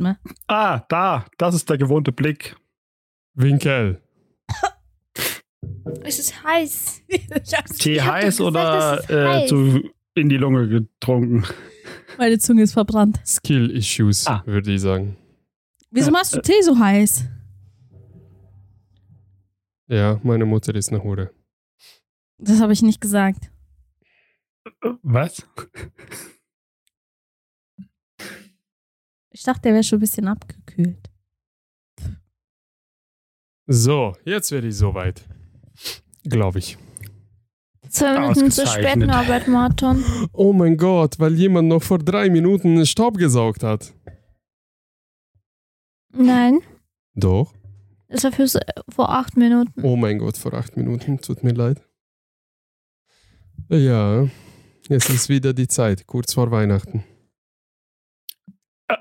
atme. Ah, da. Das ist der gewohnte Blick. Winkel. Es ist heiß. Tee heiß gesagt, oder es ist äh, heiß. zu in die Lunge getrunken? Meine Zunge ist verbrannt. Skill Issues, Ah. würde ich sagen. Wieso machst du äh. Tee so heiß? Ja, meine Mutter ist eine Hure. Das habe ich nicht gesagt. Was? Ich dachte, der wäre schon ein bisschen abgekühlt. So, jetzt werde ich soweit. Glaube ich. Zwei Minuten zu spät. Norbert Martin. Oh mein Gott, weil jemand noch vor drei Minuten Staub gesaugt hat. Nein, Doch. das war für so- vor acht Minuten. Oh mein Gott, vor acht Minuten. Tut mir leid. Ja, jetzt ist wieder die Zeit, kurz vor Weihnachten.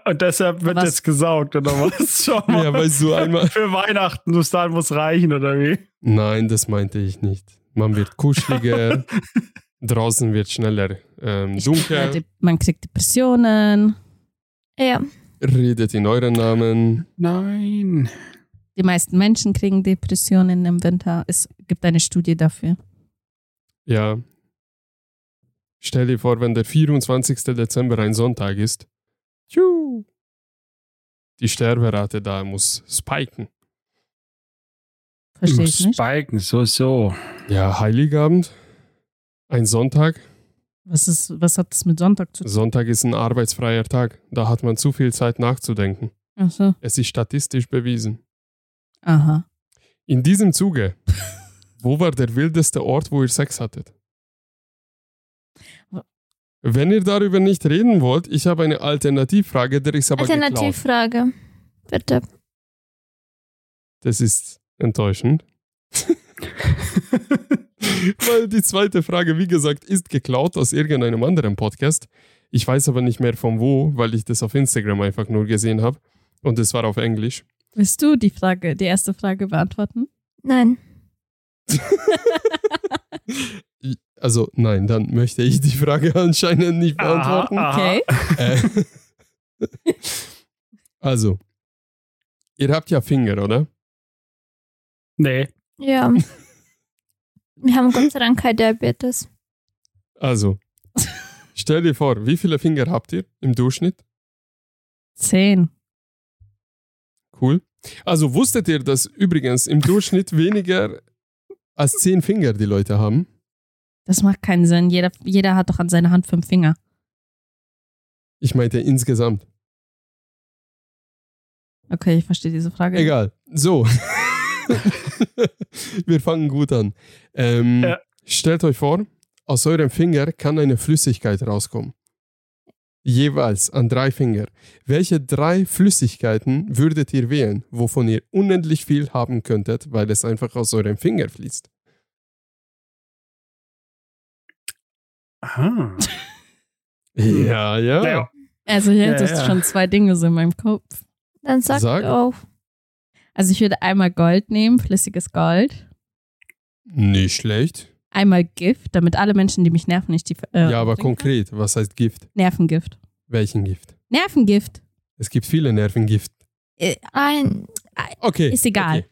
Und deshalb wird Was? jetzt gesaugt, oder was? Schau mal. Ja, weißt du, einmal. Für Weihnachten, bis dahin muss reichen, oder wie? Nein, das meinte ich nicht. Man wird kuscheliger, draußen wird schneller ähm, dunkel, die, man kriegt Depressionen. Ja, redet in euren Namen. Nein. Die meisten Menschen kriegen Depressionen im Winter. Es gibt eine Studie dafür. Ja. Stell dir vor, wenn der 24. Dezember ein Sonntag ist. Tschu, die Sterberate da muss spiken. Verstehe ich nicht. Spiken, so, so. Ja, Heiligabend. Ein Sonntag. Was, ist, was hat das mit Sonntag zu tun? Sonntag ist ein arbeitsfreier Tag. Da hat man zu viel Zeit nachzudenken. Achso. Es ist statistisch bewiesen. Aha. In diesem Zuge, wo war der wildeste Ort, wo ihr Sex hattet? Wenn ihr darüber nicht reden wollt, ich habe eine Alternativfrage, der ist aber geklaut. Alternativfrage. Bitte. Das ist enttäuschend. Weil die zweite Frage, wie gesagt, ist geklaut aus irgendeinem anderen Podcast. Ich weiß aber nicht mehr von wo, weil ich das auf Instagram einfach nur gesehen habe. Und es war auf Englisch. Willst du die Frage, die erste Frage beantworten? Nein. Also nein, dann möchte ich die Frage anscheinend nicht beantworten. Aha. Okay. Äh, also, ihr habt ja Finger, oder? Nee. Ja. Wir haben Gott sei Dank kein Diabetes. Also, stell dir vor, wie viele Finger habt ihr im Durchschnitt? Zehn. Cool. Also wusstet ihr, dass übrigens im Durchschnitt weniger als zehn Finger die Leute haben? Das macht keinen Sinn. Jeder, jeder hat doch an seiner Hand fünf Finger. Ich meinte insgesamt. Okay, ich verstehe diese Frage. Egal. So. Wir fangen gut an. Ähm, Ja. Stellt euch vor, aus eurem Finger kann eine Flüssigkeit rauskommen. Jeweils an drei Finger. Welche drei Flüssigkeiten würdet ihr wählen, wovon ihr unendlich viel haben könntet, weil es einfach aus eurem Finger fließt? Aha. Ja, ja. Ja. Also hier Ja, du schon zwei Dinge so in meinem Kopf. Dann sag, Sag. auf. Also ich würde einmal Gold nehmen, flüssiges Gold. Nicht schlecht. Einmal Gift, damit alle Menschen, die mich nerven, nicht die äh, ja, aber konkret, was heißt Gift? Nervengift. Welchen Gift? Nervengift. Es gibt viele Nervengift. Äh, Ein. Okay. Ist egal. Okay.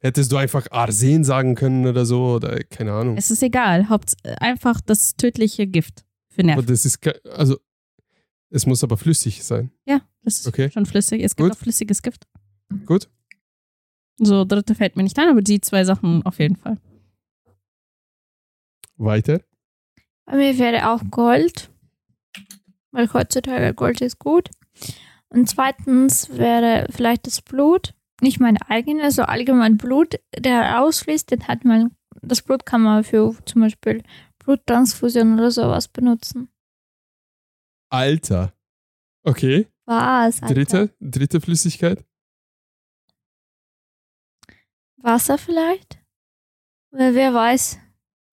Hättest du einfach Arsen sagen können oder so oder keine Ahnung. es ist egal. Haupt einfach das tödliche Gift für Aber Nerven. das ist also es muss aber flüssig sein. Ja, das ist Okay. schon flüssig. Es gibt Gut. auch flüssiges Gift. Gut. So, dritte fällt mir nicht ein, aber die zwei Sachen auf jeden Fall. Weiter. Bei mir wäre auch Gold. Weil heutzutage Gold ist gut. Und zweitens wäre vielleicht das Blut. Nicht meine eigene, so allgemein Blut, der ausfließt, den hat man, das Blut kann man für zum Beispiel Bluttransfusion oder sowas benutzen. Alter. Okay. Was? Alter? Dritte, dritte Flüssigkeit. Wasser vielleicht? Weil wer weiß,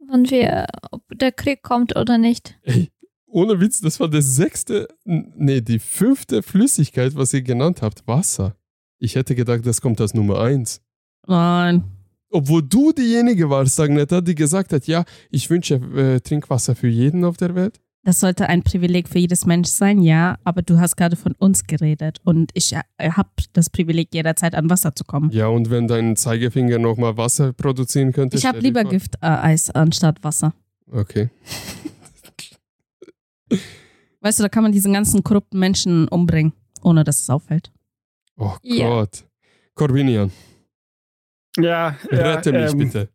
wann wir, ob der Krieg kommt oder nicht. Ey, ohne Witz, das war der sechste, nee, die fünfte Flüssigkeit, was ihr genannt habt. Wasser. Ich hätte gedacht, das kommt als Nummer eins. Nein. Obwohl du diejenige warst, Agneta, die gesagt hat, ja, ich wünsche äh, Trinkwasser für jeden auf der Welt. Das sollte ein Privileg für jedes Mensch sein, ja, aber du hast gerade von uns geredet und ich äh, habe das Privileg, jederzeit an Wasser zu kommen. Ja, und wenn dein Zeigefinger nochmal Wasser produzieren könnte? Ich habe lieber. Gifteis anstatt Wasser. Okay. Weißt du, da kann man diesen ganzen korrupten Menschen umbringen, ohne dass es auffällt. Oh Ja. Gott. Corbinian, Ja, rette ja, mich ähm, bitte.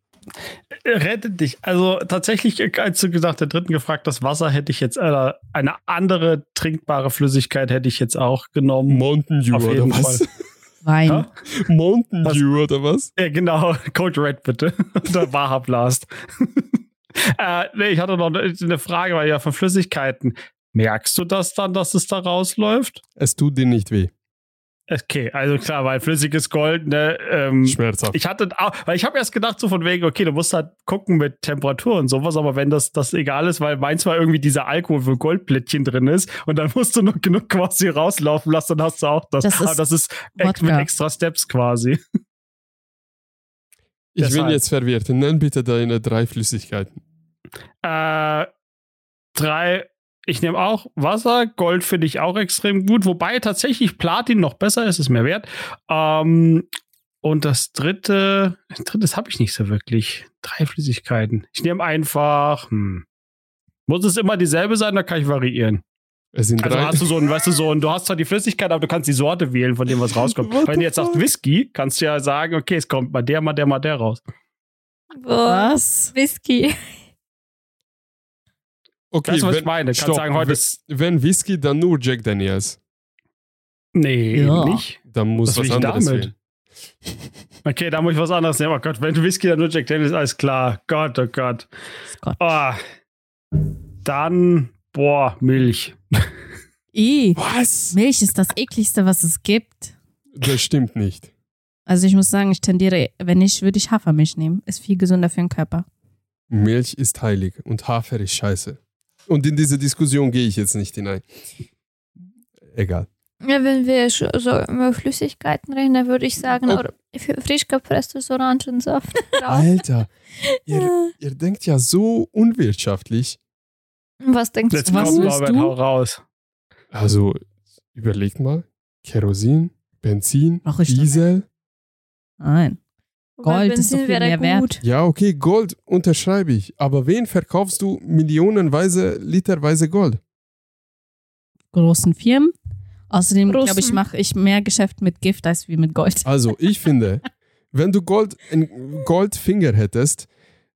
Rette dich. Also tatsächlich, äh, als du gesagt, der dritten gefragt, das Wasser hätte ich jetzt, äh, eine andere trinkbare Flüssigkeit hätte ich jetzt auch genommen. Mountain Dew oder was? Wein. Ja? Mountain? Dew oder was? Ja, genau. Code Red bitte. Oder Waha Blast. äh, nee, ich hatte noch eine- eine Frage, weil ja von Flüssigkeiten. Merkst du das dann, dass es da rausläuft? Es tut dir nicht weh. Okay, also klar, weil flüssiges Gold, ne, ähm, Schmerzhaft. ich hatte auch, weil ich habe erst gedacht, so von wegen, okay, du musst halt gucken mit Temperatur und sowas, aber wenn das, das egal ist, weil meins war irgendwie dieser Alkohol, wo Goldplättchen drin ist und dann musst du nur genug quasi rauslaufen lassen, dann hast du auch das. Das aber ist das ist ex mit extra Steps quasi. ich bin jetzt verwirrt. Nenn bitte deine drei Flüssigkeiten. Äh, drei, ich nehme auch Wasser, Gold finde ich auch extrem gut, wobei tatsächlich Platin noch besser ist, ist mehr wert. Ähm, und das dritte, drittes habe ich nicht so wirklich. Drei Flüssigkeiten. Ich nehme einfach, hm. Muss es immer dieselbe sein, da kann ich variieren. Es sind Also drei. hast du so ein, weißt du, so ein, du hast zwar die Flüssigkeit, aber du kannst die Sorte wählen, von dem was rauskommt. What Wenn du jetzt sagst? Whisky, kannst du ja sagen, okay, es kommt mal der, mal der, mal der raus. Was? Whisky. Okay, du, was wenn, ich meine? Stopp. sagen, heute Wenn- Whisky, dann nur Jack Daniels. nee, Ja. nicht. Dann muss Was was anderes damit? wählen. Okay, da muss ich was anderes nehmen. Oh Gott, wenn du Whisky dann nur Jack Daniels, alles klar. Gott, oh Gott. Gott. Oh. Dann, boah, Milch. I, Was? Milch ist das ekligste, was es gibt. Das stimmt nicht. Also ich muss sagen, ich tendiere, wenn ich, würde ich Hafermilch nehmen. Ist viel gesünder für den Körper. Milch ist heilig und Hafer ist scheiße. Und in diese Diskussion gehe ich jetzt nicht hinein. Egal. Ja, wenn wir so über Flüssigkeiten reden, dann würde ich sagen, Oh. frisch gepresstes Orangensaft. Alter, ihr, ihr denkt ja so unwirtschaftlich. Was denkst Jetzt du? Was willst Norbert, du? hau raus. Also, überlegt mal. Kerosin, Benzin, Diesel. Nein. Gold ist so viel wäre mehr wert. Ja, okay, Gold unterschreibe ich. Aber wen verkaufst du millionenweise, literweise Gold? Großen Firmen. Außerdem, glaube ich, mache ich mehr Geschäft mit Gift als wie mit Gold. Also, ich finde, wenn du Gold, einen Goldfinger hättest,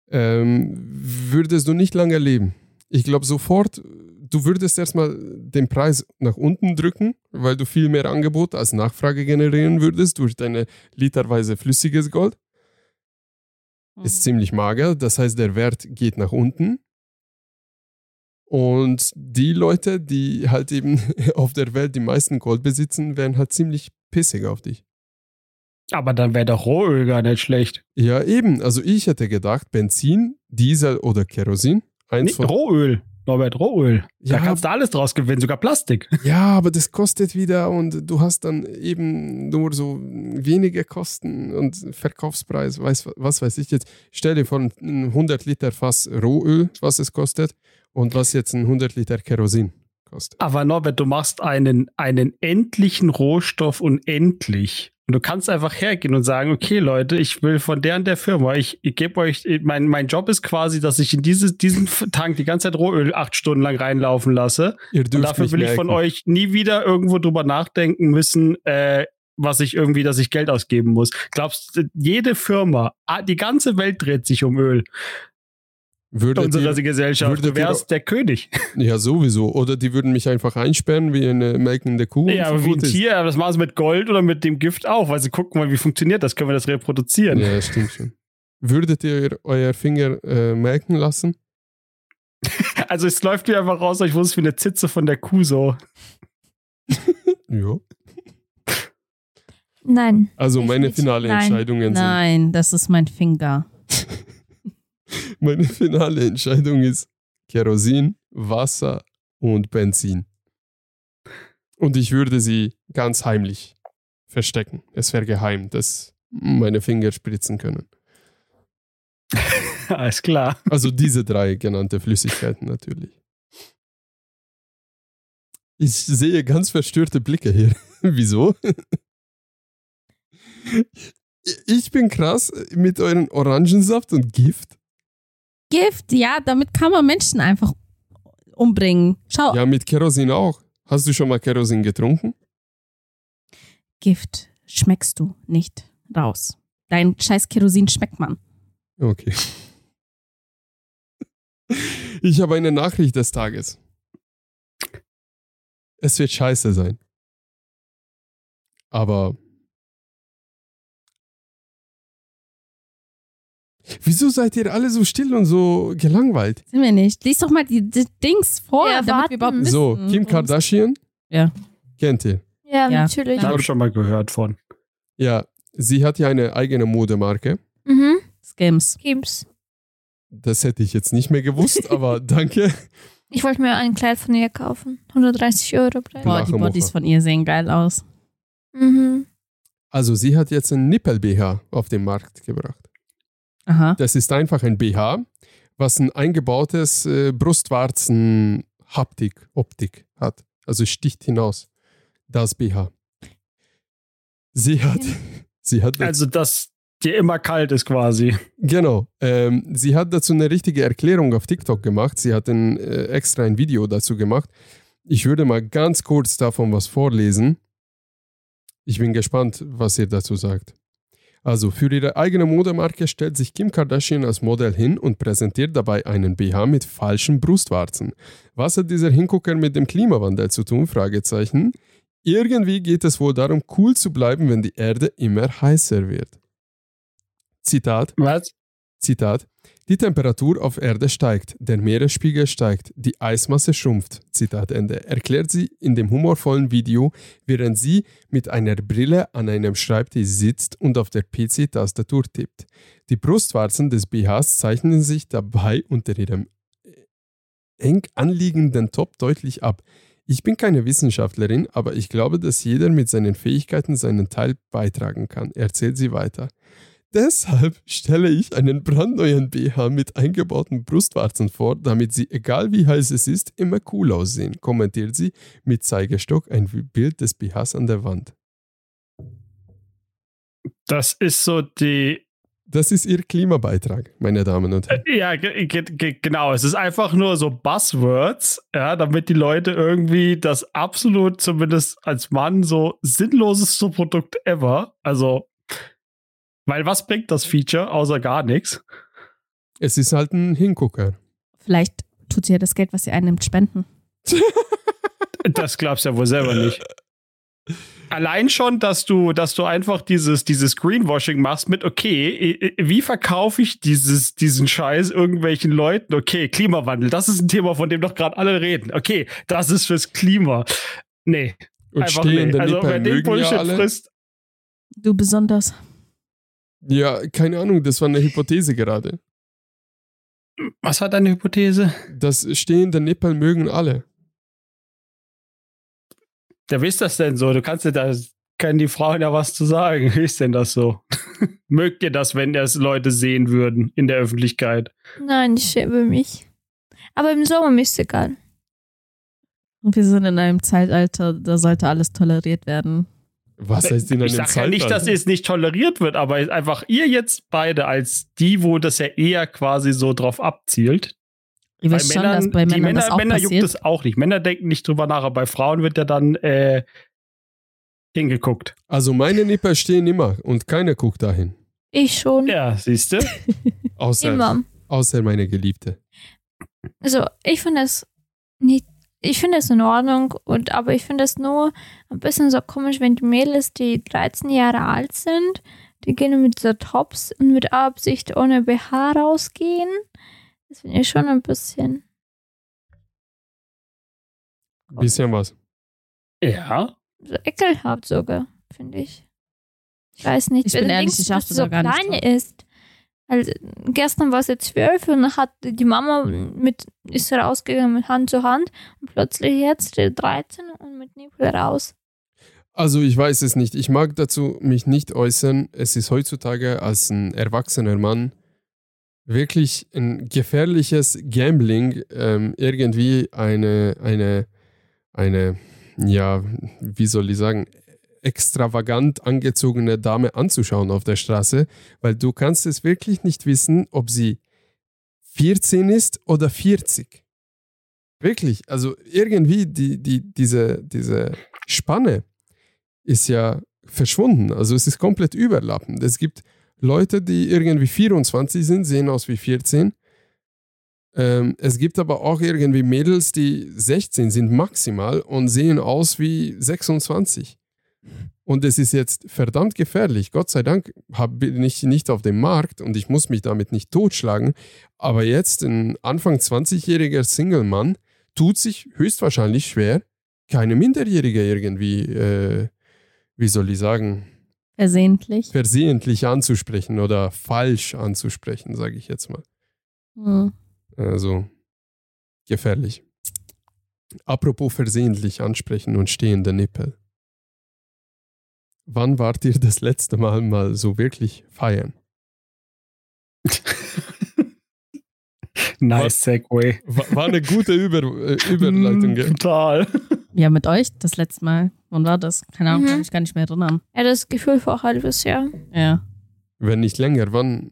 ähm, würdest du nicht lange leben. Ich glaube sofort, du würdest erstmal den Preis nach unten drücken, weil du viel mehr Angebot als Nachfrage generieren würdest durch deine literweise flüssiges Gold. Ist ziemlich mager, das heißt, der Wert geht nach unten. Und die Leute, die halt eben auf der Welt die meisten Gold besitzen, werden halt ziemlich pissig auf dich. Aber dann wäre doch Rohöl gar nicht schlecht. Ja, eben. Also ich hätte gedacht, Benzin, Diesel oder Kerosin. Eins Nee, Rohöl. Norbert, Rohöl. Da Ja. kannst du alles draus gewinnen, sogar Plastik. ja, aber das kostet wieder und du hast dann eben nur so wenige Kosten und Verkaufspreis, weiß, was weiß ich jetzt. Stell dir vor, ein 100 Liter Fass Rohöl, was es kostet und was jetzt ein 100 Liter Kerosin kostet. Aber Norbert, du machst einen, einen endlichen Rohstoff unendlich. Und du kannst einfach hergehen und sagen, okay, Leute, ich will von der und der Firma, ich, ich gebe euch, mein, mein Job ist quasi, dass ich in dieses, diesen Tank die ganze Zeit Rohöl acht Stunden lang reinlaufen lasse. Und dafür will ich von euch nie wieder irgendwo drüber nachdenken müssen, äh, was ich irgendwie, dass ich Geld ausgeben muss. Glaubst du, jede Firma, die ganze Welt dreht sich um Öl. Würdet Unsere ihr, Gesellschaft. Du wärst der König. ja, sowieso. Oder die würden mich einfach einsperren wie eine melkende Kuh. Ja, aber wie ein ist. Tier, aber das machen sie mit Gold oder mit dem Gift auch, weil sie gucken mal, wie funktioniert das, können wir das reproduzieren. Ja, stimmt schon. Würdet ihr euer Finger äh, melken lassen? Also es läuft mir einfach raus, ich wusste wie eine Zitze von der Kuh so. Ja. Nein. Also meine finale Nein. Entscheidungen sind. Nein, das ist mein Finger. Meine finale Entscheidung ist Kerosin, Wasser und Benzin. Und ich würde sie ganz heimlich verstecken. Es wäre geheim, dass meine Finger spritzen können. Alles klar. Also diese drei genannte Flüssigkeiten natürlich. Ich sehe ganz verstörte Blicke hier. Wieso? Ich bin krass mit euren Orangensaft und Gift. Gift, ja, damit kann man Menschen einfach umbringen. Schau, Ja, mit Kerosin auch. Hast du schon mal Kerosin getrunken? Gift schmeckst du nicht raus. Dein scheiß Kerosin schmeckt man. Okay. Ich habe eine Nachricht des Tages. Es wird scheiße sein. Aber. Wieso seid ihr alle so still und so gelangweilt? Sind wir nicht. Lies doch mal die, die Dings vor, Ja, damit wir überhaupt wissen. So, Kim Kardashian? Ja. Kennt ihr? Ja, Ja. natürlich. Da habe ich schon mal gehört von. Ja, sie hat ja eine eigene Modemarke. Mhm. Skims. Gib's. Das hätte ich jetzt nicht mehr gewusst, aber danke. Ich wollte mir ein Kleid von ihr kaufen. 130 Euro preis. Boah, die Bodies von ihr sehen geil aus. Mhm. Also, sie hat jetzt einen Nippel-BH auf den Markt gebracht. Aha. Das ist einfach ein BH, was ein eingebautes äh, Brustwarzen-Haptik, Optik hat. Also sticht hinaus. Das BH. Sie hat, sie hat, Also, dass dir immer kalt ist quasi. genau, ähm, sie hat dazu eine richtige Erklärung auf TikTok gemacht. Sie hat ein, äh, extra ein Video dazu gemacht. Ich würde mal ganz kurz davon was vorlesen. Ich bin gespannt, was ihr dazu sagt. Also für ihre eigene Modemarke stellt sich Kim Kardashian als Modell hin und präsentiert dabei einen BH mit falschen Brustwarzen. Was hat dieser Hingucker mit dem Klimawandel zu tun? Fragezeichen. Irgendwie geht es wohl darum, cool zu bleiben, wenn die Erde immer heißer wird. Zitat. Was? Zitat. Die Temperatur auf Erde steigt, der Meeresspiegel steigt, die Eismasse schrumpft. Zitat Ende. Erklärt sie in dem humorvollen Video, während sie mit einer Brille an einem Schreibtisch sitzt und auf der PC-Tastatur tippt. Die Brustwarzen des BHs zeichnen sich dabei unter ihrem eng anliegenden Top deutlich ab. Ich bin keine Wissenschaftlerin, aber ich glaube, dass jeder mit seinen Fähigkeiten seinen Teil beitragen kann, erzählt sie weiter. Deshalb stelle ich einen brandneuen BH mit eingebauten Brustwarzen vor, damit sie, egal wie heiß es ist, immer cool aussehen, kommentiert sie mit Zeigestock ein Bild des BHs an der Wand. Das ist so die. Das ist ihr Klimabeitrag, meine Damen und Herren. Ja, ge ge genau. Es ist einfach nur so Buzzwords, ja, damit die Leute irgendwie das absolut, zumindest als Mann, so sinnloseste Produkt ever. Also, weil was bringt das Feature außer gar nichts? Es ist halt ein Hingucker. Vielleicht tut sie ja das Geld, was sie einnimmt, spenden. Das glaubst du ja wohl selber nicht. Allein schon, dass du, dass du einfach dieses, dieses Greenwashing machst mit, okay, wie verkaufe ich dieses, diesen Scheiß irgendwelchen Leuten? Okay, Klimawandel, das ist ein Thema, von dem doch gerade alle reden. Okay, das ist fürs Klima. Nee, Und einfach stehende nee. Also, wer den ja Bullshit alle. frisst, Du besonders. Ja, keine Ahnung, das war eine Hypothese gerade. was war deine Hypothese? Das stehende Nippel mögen alle. Ja, wie ist das denn so? Du kannst dir da, können die Frauen ja was zu sagen. Wie ist denn das so? Mögt ihr das, wenn das Leute sehen würden in der Öffentlichkeit? Nein, ich schäme mich. Aber im Sommer mir ist egal. Und wir sind in einem Zeitalter, da sollte alles toleriert werden. Was heißt in einem ich sage ja nicht, dass es nicht toleriert wird, aber einfach ihr jetzt beide als die, wo das ja eher quasi so drauf abzielt. Ich Bei weiß schon, Männern, dass bei die Männern Männer, das auch Männer juckt passiert. es auch nicht. Männer denken nicht drüber nach, aber bei Frauen wird ja dann äh, hingeguckt. Also meine Nippel stehen immer und keiner guckt dahin. Ich schon. Ja, siehst du? Außer, Immer. außer meine Geliebte. Also, ich finde es nicht. Ich finde es in Ordnung, und, aber ich finde es nur ein bisschen so komisch, wenn die Mädels, die 13 Jahre alt sind, die gehen mit so Tops und mit Absicht ohne BH rausgehen. Das finde ich schon ein bisschen. Bisschen was. Ja. so ekelhaft sogar, finde ich. Ich weiß nicht, Ich bin wenn ehrlich, ich achte so da gar nicht klein ist. Also, gestern war sie zwölf und dann hat die Mama mit, ist rausgegangen mit Hand zu Hand und plötzlich jetzt die 13 und mit Nippel raus. Also ich weiß es nicht. Ich mag dazu mich nicht äußern. Es ist heutzutage als ein erwachsener Mann wirklich ein gefährliches Gambling, ähm, irgendwie eine, eine, eine, ja, wie soll ich sagen, extravagant angezogene Dame anzuschauen auf der Straße, weil du kannst es wirklich nicht wissen, ob sie 14 ist oder 40. Wirklich, also irgendwie die, die, diese, diese Spanne ist ja verschwunden. Also es ist komplett überlappend. Es gibt Leute, die irgendwie 24 sind, sehen aus wie 14. Ähm, es gibt aber auch irgendwie Mädels, die 16 sind maximal und sehen aus wie 26. Und es ist jetzt verdammt gefährlich. Gott sei Dank bin ich nicht auf dem Markt und ich muss mich damit nicht totschlagen. Aber jetzt ein Anfang 20-jähriger Single-Mann tut sich höchstwahrscheinlich schwer, keine Minderjährige irgendwie, äh, wie soll ich sagen, Versehentlich. versehentlich anzusprechen oder falsch anzusprechen, sage ich jetzt mal. Hm. Also gefährlich. Apropos versehentlich ansprechen und stehende Nippel. Wann wart ihr das letzte Mal mal so wirklich feiern? nice Segway. War, war eine gute Über, äh, Überleitung, Mm, gell? Total. Ja, mit euch das letzte Mal. Wann war das? Keine Ahnung, Mhm. kann ich gar nicht mehr erinnern. Ja, das Gefühl vor ein halbes Jahr. Ja. Wenn nicht länger, wann?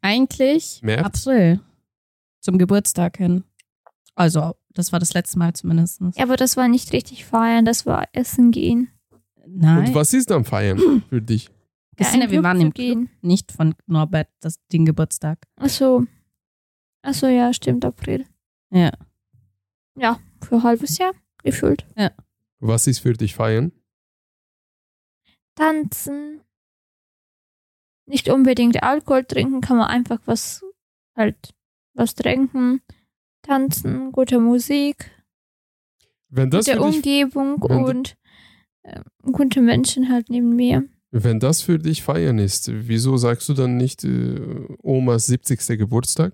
Eigentlich März? April. Zum Geburtstag hin. Also, das war das letzte Mal zumindest. Ja, aber das war nicht richtig feiern, das war essen gehen. Nein. Und was ist am Feiern für dich? Christina, in wir waren im Club, nicht von Norbert, das, den Geburtstag. Achso. Achso, ja, stimmt, April. Ja. Ja, für ein halbes Jahr gefühlt. Was ist für dich feiern? Tanzen. Nicht unbedingt Alkohol trinken, kann man einfach was halt was trinken. Tanzen, gute Musik, Wenn das, gute für dich, Umgebung wenn und gute Menschen halt neben mir. wenn das für dich feiern ist, wieso sagst du dann nicht äh, Omas 70. Geburtstag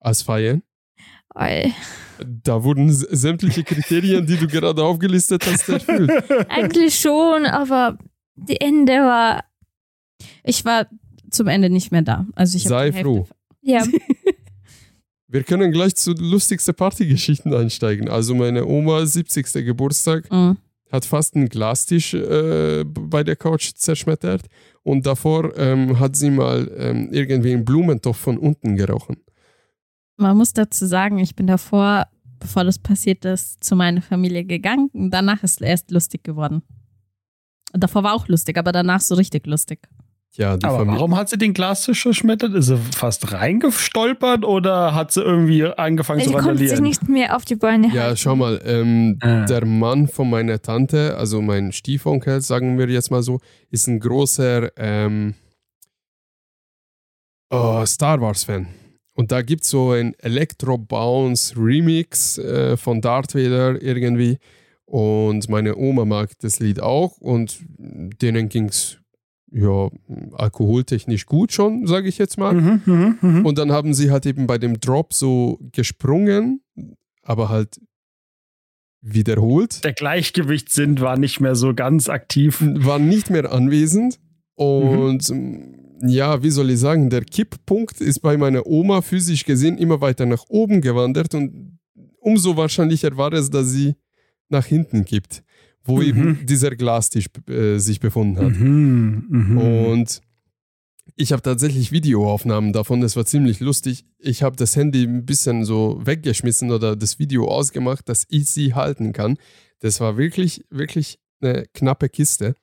als feiern? Weil Da wurden sämtliche Kriterien, die du gerade aufgelistet hast, erfüllt. eigentlich schon, aber die Ende war Ich war zum Ende nicht mehr da. Also ich Sei froh. ja Wir können gleich zu lustigsten Partygeschichten einsteigen. Also meine Oma 70. Geburtstag Mhm. Hat fast einen Glastisch äh, bei der Couch zerschmettert und davor ähm, hat sie mal ähm, irgendwie einen Blumentopf von unten gerochen. Man muss dazu sagen, ich bin davor, bevor das passiert ist, zu meiner Familie gegangen. Und danach ist es erst lustig geworden. Davor war auch lustig, aber danach so richtig lustig. Ja, die Aber Familie. warum hat sie den Glastisch zerschmettert? Ist sie fast reingestolpert oder hat sie irgendwie angefangen sie zu konnte sich randalieren? nicht mehr auf die Beine Ja, halten. schau mal, ähm, Ah. der Mann von meiner Tante, also mein Stiefonkel, sagen wir jetzt mal so, ist ein großer ähm, oh, Star Wars-Fan. Und da gibt es so ein Electro Bounce Remix äh, von Darth Vader irgendwie. Und meine Oma mag das Lied auch und denen ging es ja alkoholtechnisch gut schon, sage ich jetzt mal. Mhm, mhm, mhm. Und dann haben sie halt eben bei dem Drop so gesprungen, aber halt wiederholt, Der Gleichgewichtssinn war nicht mehr so ganz aktiv. waren nicht mehr anwesend. Und ähm, ja, wie soll ich sagen, der Kipppunkt ist bei meiner Oma physisch gesehen immer weiter nach oben gewandert und umso wahrscheinlicher war es, dass sie nach hinten kippt, wo Mhm. eben dieser Glastisch äh, sich befunden hat. Mhm, mhm. Und ich habe tatsächlich Videoaufnahmen davon, das war ziemlich lustig. Ich habe das Handy ein bisschen so weggeschmissen oder das Video ausgemacht, dass ich sie halten kann. Das war wirklich, wirklich eine knappe Kiste.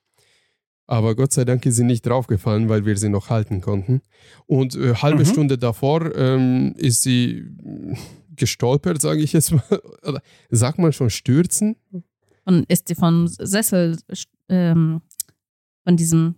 Aber Gott sei Dank ist sie nicht draufgefallen, weil wir sie noch halten konnten. Und äh, halbe Mhm. Stunde davor ähm, ist sie gestolpert, sage ich jetzt mal. Oder sagt man schon stürzen? Und ist sie vom Sessel, ähm, von diesem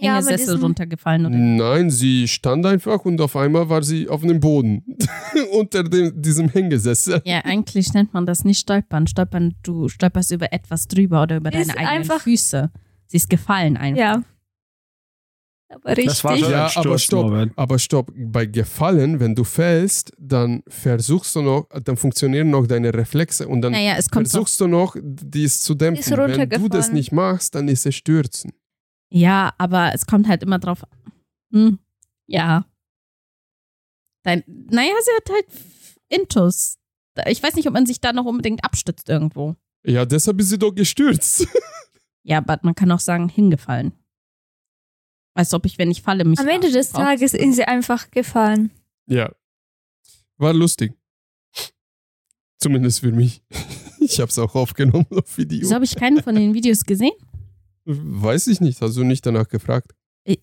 Ja, runtergefallen? Oder? Nein, sie stand einfach und auf einmal war sie auf dem Boden unter dem, diesem Hängesessel. Ja, eigentlich nennt man das nicht stolpern. Stolpern, du stolperst über etwas drüber oder über ist deine eigenen einfach- Füße. Sie ist gefallen einfach. Ja. Aber richtig. das war schon Ja, ein Sturz, aber stopp. Aber stopp, bei Gefallen, wenn du fällst, dann versuchst du noch, dann funktionieren noch deine Reflexe und dann Naja, es kommt doch, versuchst du noch, dies zu dämpfen. Ist Wenn du das nicht machst, dann ist es stürzen. Ja, aber es kommt halt immer drauf. Hm, ja. Dein, naja, sie hat halt Intus. Ich weiß nicht, ob man sich da noch unbedingt abstützt irgendwo. Ja, deshalb ist sie doch gestürzt. Ja, aber man kann auch sagen, hingefallen. Als ob ich, wenn ich falle, mich. Am Ende des drauf- Tages ist sie einfach gefallen. Ja. War lustig. Zumindest für mich. Ich habe es auch aufgenommen auf Video. Wieso habe ich keine von den Videos gesehen? Weiß ich nicht, hast du nicht danach gefragt? Ich-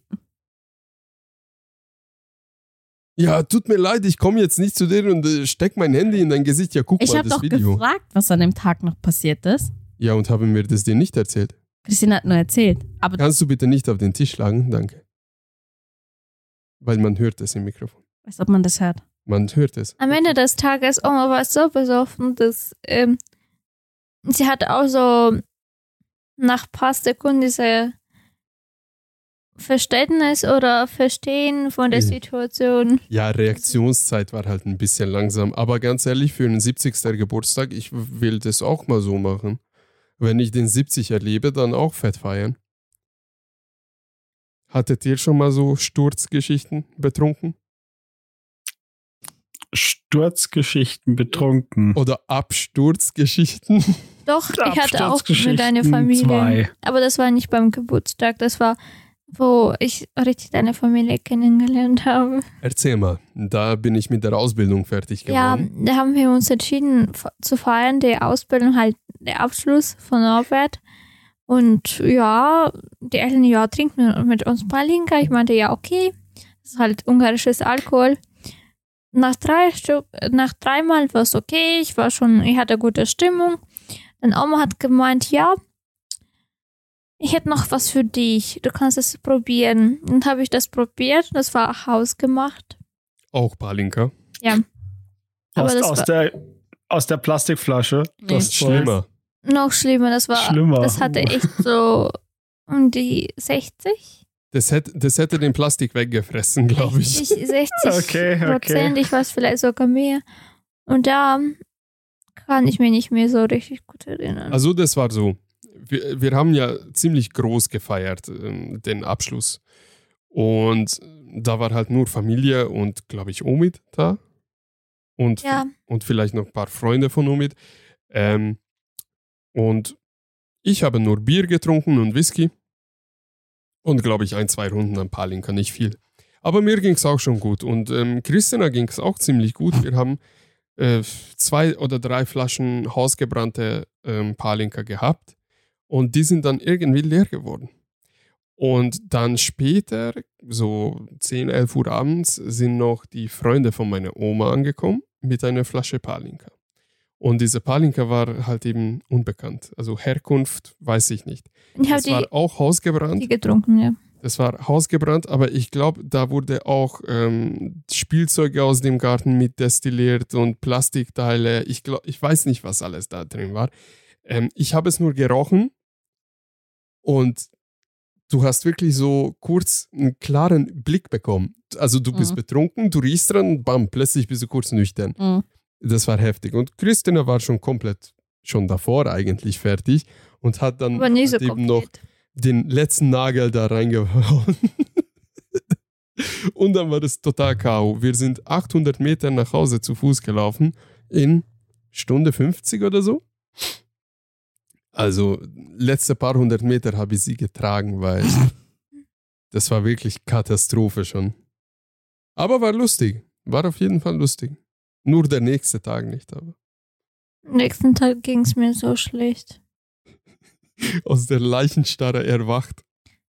Ja, tut mir leid, ich komme jetzt nicht zu dir und äh, steck mein Handy in dein Gesicht. Ja, guck Ich mal habe das doch Video. gefragt, was an dem Tag noch passiert ist. Ja, und habe mir das dir nicht erzählt. Christine hat nur erzählt. Aber Kannst du bitte nicht auf den Tisch schlagen? Danke. Weil man hört es im Mikrofon. weiß, ob man das hört. Man hört es. Am Ende des Tages, Oma war so besoffen, dass ähm, sie hatte auch so nach paar Sekunden diese Verständnis oder Verstehen von der Mhm. Situation. Ja, Reaktionszeit war halt ein bisschen langsam. Aber ganz ehrlich, für den 70. Geburtstag, ich will das auch mal so machen. Wenn ich den 70 erlebe, dann auch fett feiern. Hattet ihr schon mal so Sturzgeschichten betrunken? Sturzgeschichten betrunken. Oder Absturzgeschichten? Doch, ich hatte auch mit deiner Familie. zwei. Aber das war nicht beim Geburtstag, das war, wo ich richtig deine Familie kennengelernt habe. Erzähl mal, da bin ich mit der Ausbildung fertig Ja, geworden. da haben wir uns entschieden zu feiern, die Ausbildung, halt der Abschluss von Norbert. Und ja, die Eltern, ja, trinken mit uns Palinka. Ich meinte, ja, okay. Das ist halt ungarisches Alkohol. Nach drei Stück, nach dreimal war es okay. Ich war schon, ich hatte gute Stimmung. Dann Oma hat gemeint, ja, ich hätte noch was für dich. Du kannst es probieren. Dann habe ich das probiert. Das war hausgemacht. Auch Palinka. Aber Aus, das aus, war- der, aus der Plastikflasche. Nee. Das Zeug. Schlimmer. Noch schlimmer, das war, Schlimmer. das hatte echt so um die 60. Das hätte, das hätte den Plastik weggefressen, glaube ich. 60, 60 Okay, okay. Prozent, ich weiß vielleicht sogar mehr. Und da kann ich mich nicht mehr so richtig gut erinnern. Also das war so. Wir, wir haben ja ziemlich groß gefeiert, ähm, den Abschluss. Und da war halt nur Familie und, glaube ich, Omid da. Und, ja, und vielleicht noch ein paar Freunde von Omid. Ähm, und ich habe nur Bier getrunken und Whisky. Und, glaube ich, ein, zwei Runden an Palinka, nicht viel. Aber mir ging es auch schon gut. Und ähm, Christina ging es auch ziemlich gut. Wir haben äh, zwei oder drei Flaschen hausgebrannte ähm, Palinka gehabt. Und die sind dann irgendwie leer geworden. Und dann später, so 10, 11 Uhr abends, sind noch die Freunde von meiner Oma angekommen mit einer Flasche Palinka. Und diese Palinka war halt eben unbekannt. Also Herkunft weiß ich nicht. ich habe Es war die, auch hausgebrannt. die getrunken, ja. Das war hausgebrannt, aber ich glaube, da wurde auch ähm, Spielzeuge aus dem Garten mit destilliert und Plastikteile. Ich, glaub, ich weiß nicht, was alles da drin war. Ähm, ich habe es nur gerochen und du hast wirklich so kurz einen klaren Blick bekommen. Also du bist Mhm. betrunken, du riechst dran, bam, plötzlich bist du kurz nüchtern. Mhm. Das war heftig. Und Christina war schon komplett schon davor eigentlich fertig und hat dann so eben noch komplett. den letzten Nagel da reingehauen. Und dann war das total K.O. Wir sind 800 Meter nach Hause zu Fuß gelaufen in Stunde 50 oder so. Also letzte paar hundert Meter habe ich sie getragen, weil das war wirklich Katastrophe schon. Aber war lustig. War auf jeden Fall lustig. Nur der nächste Tag nicht, aber Am nächsten Tag ging es mir so schlecht. aus der Leichenstarre erwacht.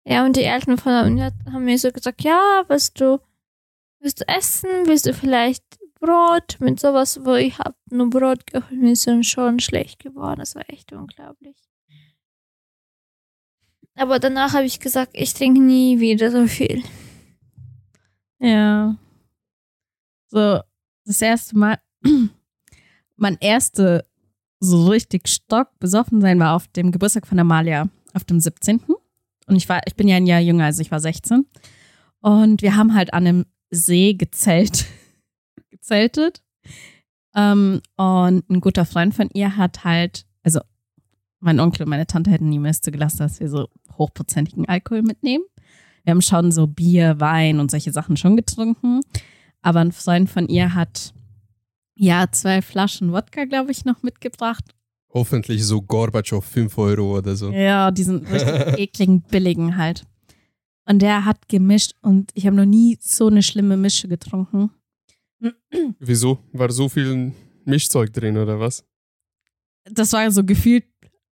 Ja, und die Eltern von mir haben mir so gesagt, ja, willst du, willst du essen? Willst du vielleicht Brot? Mit sowas, wo ich hab nur Brot geholt, mir ist dann schon schlecht geworden. Das war echt unglaublich. Aber danach habe ich gesagt, ich trinke nie wieder so viel. Ja. So, das erste Mal, mein erste so richtig stock besoffen sein war auf dem Geburtstag von Amalia, auf dem 17. Und ich war, ich bin ja ein Jahr jünger, also ich war 16. Und wir haben halt an einem See gezelt, gezeltet. Ähm, und ein guter Freund von ihr hat halt, also mein Onkel und meine Tante hätten niemals zugelassen, dass wir so hochprozentigen Alkohol mitnehmen. Wir haben schon so Bier, Wein und solche Sachen schon getrunken. Aber ein Freund von ihr hat ja zwei Flaschen Wodka, glaube ich, noch mitgebracht Hoffentlich so Gorbatschow 5 Euro oder so. Ja, diesen richtig ekligen, billigen halt. Und der hat gemischt und ich habe noch nie so eine schlimme Mische getrunken. Wieso? War so viel Mischzeug drin oder was? Das war so gefühlt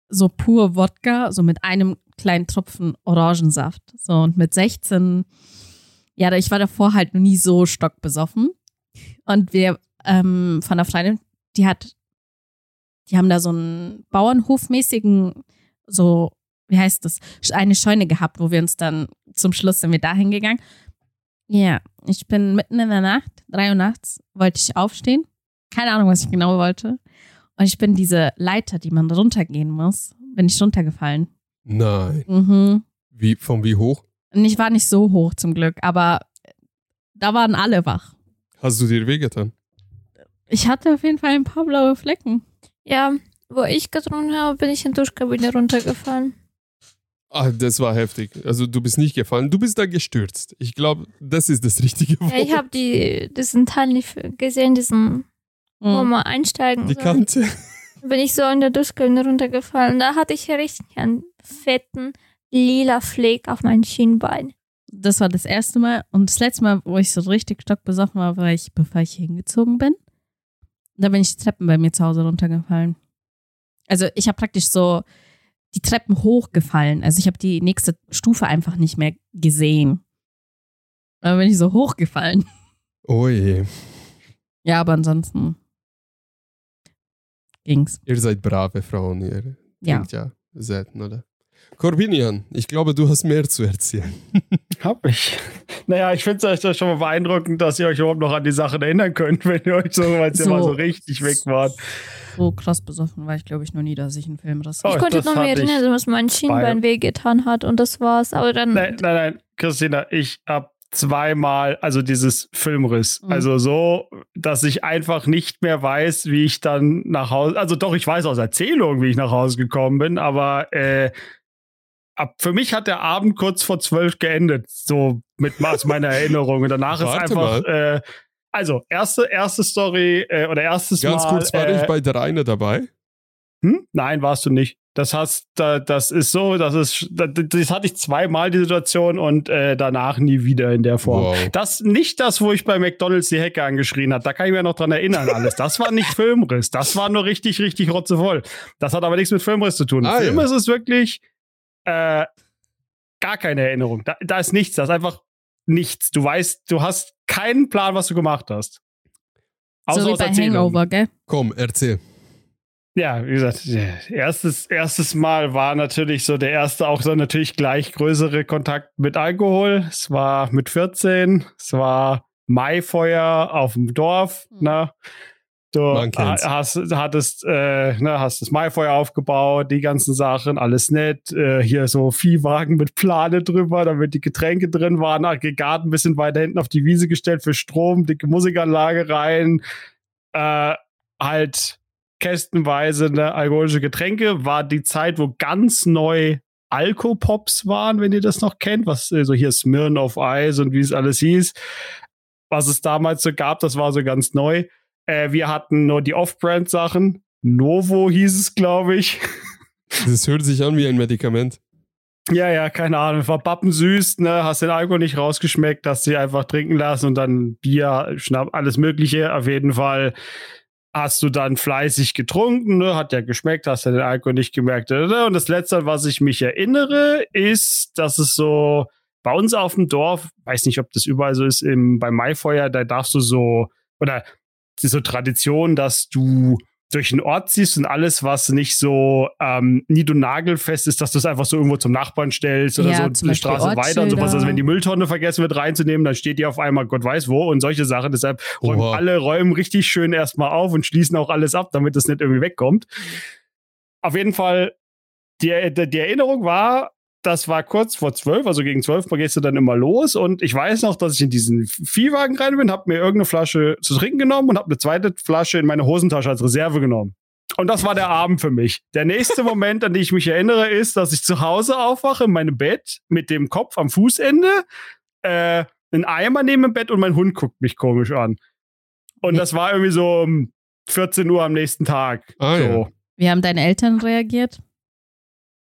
so pur Wodka, so mit einem kleinen Tropfen Orangensaft. So und mit 16, ja, ich war davor halt noch nie so stockbesoffen. Und wir ähm, von der Freundin, die hat, die haben da so einen Bauernhofmäßigen, so, wie heißt das, eine Scheune gehabt, wo wir uns dann zum Schluss sind wir da hingegangen. Ja, ich bin mitten in der Nacht, drei Uhr nachts, wollte ich aufstehen. Keine Ahnung, was ich genau wollte. Und ich bin diese Leiter, die man runtergehen muss, bin ich runtergefallen. Nein. Mhm. Wie, von wie hoch? Und ich war nicht so hoch zum Glück, aber da waren alle wach. Hast du dir wehgetan? Ich hatte auf jeden Fall ein paar blaue Flecken. Ja, wo ich getrunken habe, bin ich in die Duschkabine runtergefallen. Ah, das war heftig. Also du bist nicht gefallen, du bist da gestürzt. Ich glaube, das ist das richtige Wort. Ja, ich habe die, diesen Teil nicht gesehen, diesen, wo Mhm. man einsteigen die soll. Kante. Bin ich so in der Duschkabine runtergefallen. Da hatte ich richtig einen fetten lila Fleck auf mein Schienbein. Das war das erste Mal. Und das letzte Mal, wo ich so richtig stockbesoffen war, war ich, bevor ich hier hingezogen bin. Da bin ich die Treppen bei mir zu Hause runtergefallen. Also ich habe praktisch so die Treppen hochgefallen. Also ich habe die nächste Stufe einfach nicht mehr gesehen. Da bin ich so hochgefallen. Oh je. Ja, aber ansonsten ging's. Ihr seid brave Frauen, ihr Ja. trinkt ja selten, oder? Corbinian, ich glaube, du hast mehr zu erzählen. Hab ich. Naja, ich finde es schon mal beeindruckend, dass ihr euch überhaupt noch an die Sachen erinnern könnt, wenn ihr euch so, als ihr So. mal so richtig weg wart. So krass besoffen war ich, glaube ich, noch nie, dass ich einen Film riss. Oh, ich konnte noch mehr erinnern, dass mein Schienbein wehgetan hat und das war's. Aber dann, Nein, nein, nein, Christina, ich hab zweimal, also dieses Filmriss. Mhm. Also so, dass ich einfach nicht mehr weiß, wie ich dann nach Hause, also doch, ich weiß aus Erzählung, wie ich nach Hause gekommen bin, aber äh, ab, für mich hat der Abend kurz vor zwölf geendet, so mit aus meiner Erinnerung. Und danach ist einfach, äh, also erste, erste Story äh, oder erstes Ganz Mal. kurz, war äh, ich bei der eine dabei? hm? Nein, warst du nicht. Das hast, da, das ist so, das ist, das, hatte ich zweimal die Situation und äh, danach nie wieder in der Form. Wow. Das nicht das, wo ich bei McDonalds die Hecke angeschrien hat. Da kann ich mir noch dran erinnern alles. Das war nicht Filmriss. Das war nur richtig, richtig rotzevoll. Das hat aber nichts mit Filmriss zu tun. Ah, ja. Filmriss ist wirklich äh, gar keine Erinnerung. Da, da ist nichts. Da ist einfach nichts. Du weißt, du hast keinen Plan, was du gemacht hast. so wie bei Erzählung. Hangover, gell? Komm, erzähl. Ja, wie gesagt, erstes, erstes Mal war natürlich so der erste auch so natürlich gleich größere Kontakt mit Alkohol. Es war mit 14, es war Maifeuer auf dem Dorf, Mhm. ne? Du hast, hattest, äh, ne, hast das Maifeuer aufgebaut, die ganzen Sachen, alles nett. Äh, hier so Viehwagen mit Plane drüber, damit die Getränke drin waren. Aggregat ein bisschen weiter hinten auf die Wiese gestellt für Strom, dicke Musikanlage rein. Äh, halt kästenweise ne, alkoholische Getränke. War die Zeit, wo ganz neu Alkopops waren, wenn ihr das noch kennt. Was äh, so hier Smirnoff Eis und wie es alles hieß. Was es damals so gab, das war so ganz neu. Äh, wir hatten nur die Off-Brand-Sachen. Novo hieß es, glaube ich. Das hört sich an wie ein Medikament. Ja, ja, keine Ahnung. War bappensüß, ne? Hast den Alkohol nicht rausgeschmeckt, hast sie einfach trinken lassen und dann Bier, Schnapp, alles Mögliche. Auf jeden Fall hast du dann fleißig getrunken, ne? Hat ja geschmeckt, hast ja den Alkohol nicht gemerkt. oder? Und das Letzte, was ich mich erinnere, ist, dass es so bei uns auf dem Dorf, weiß nicht, ob das überall so ist, im, beim Maifeuer, da darfst du so, oder so Tradition, dass du durch den Ort ziehst und alles, was nicht so ähm, nied- und nagelfest ist, dass du es einfach so irgendwo zum Nachbarn stellst oder Ja, so eine Beispiel Straße weiter und sowas. Also wenn die Mülltonne vergessen wird reinzunehmen, dann steht die auf einmal Gott weiß wo und solche Sachen. Deshalb räumen Oha. alle räumen richtig schön erstmal auf und schließen auch alles ab, damit es nicht irgendwie wegkommt. Auf jeden Fall, die, die Erinnerung war, das war kurz vor zwölf, also gegen zwölf gehst du dann immer los und ich weiß noch, dass ich in diesen Viehwagen rein bin, habe mir irgendeine Flasche zu trinken genommen und habe eine zweite Flasche in meine Hosentasche als Reserve genommen. Und das war der Abend für mich. Der nächste Moment, an den ich mich erinnere, ist, dass ich zu Hause aufwache in meinem Bett mit dem Kopf am Fußende, äh, ein Eimer neben dem Bett und mein Hund guckt mich komisch an. Und das war irgendwie so um 14 Uhr am nächsten Tag. Ah, so. ja. Wie haben deine Eltern reagiert?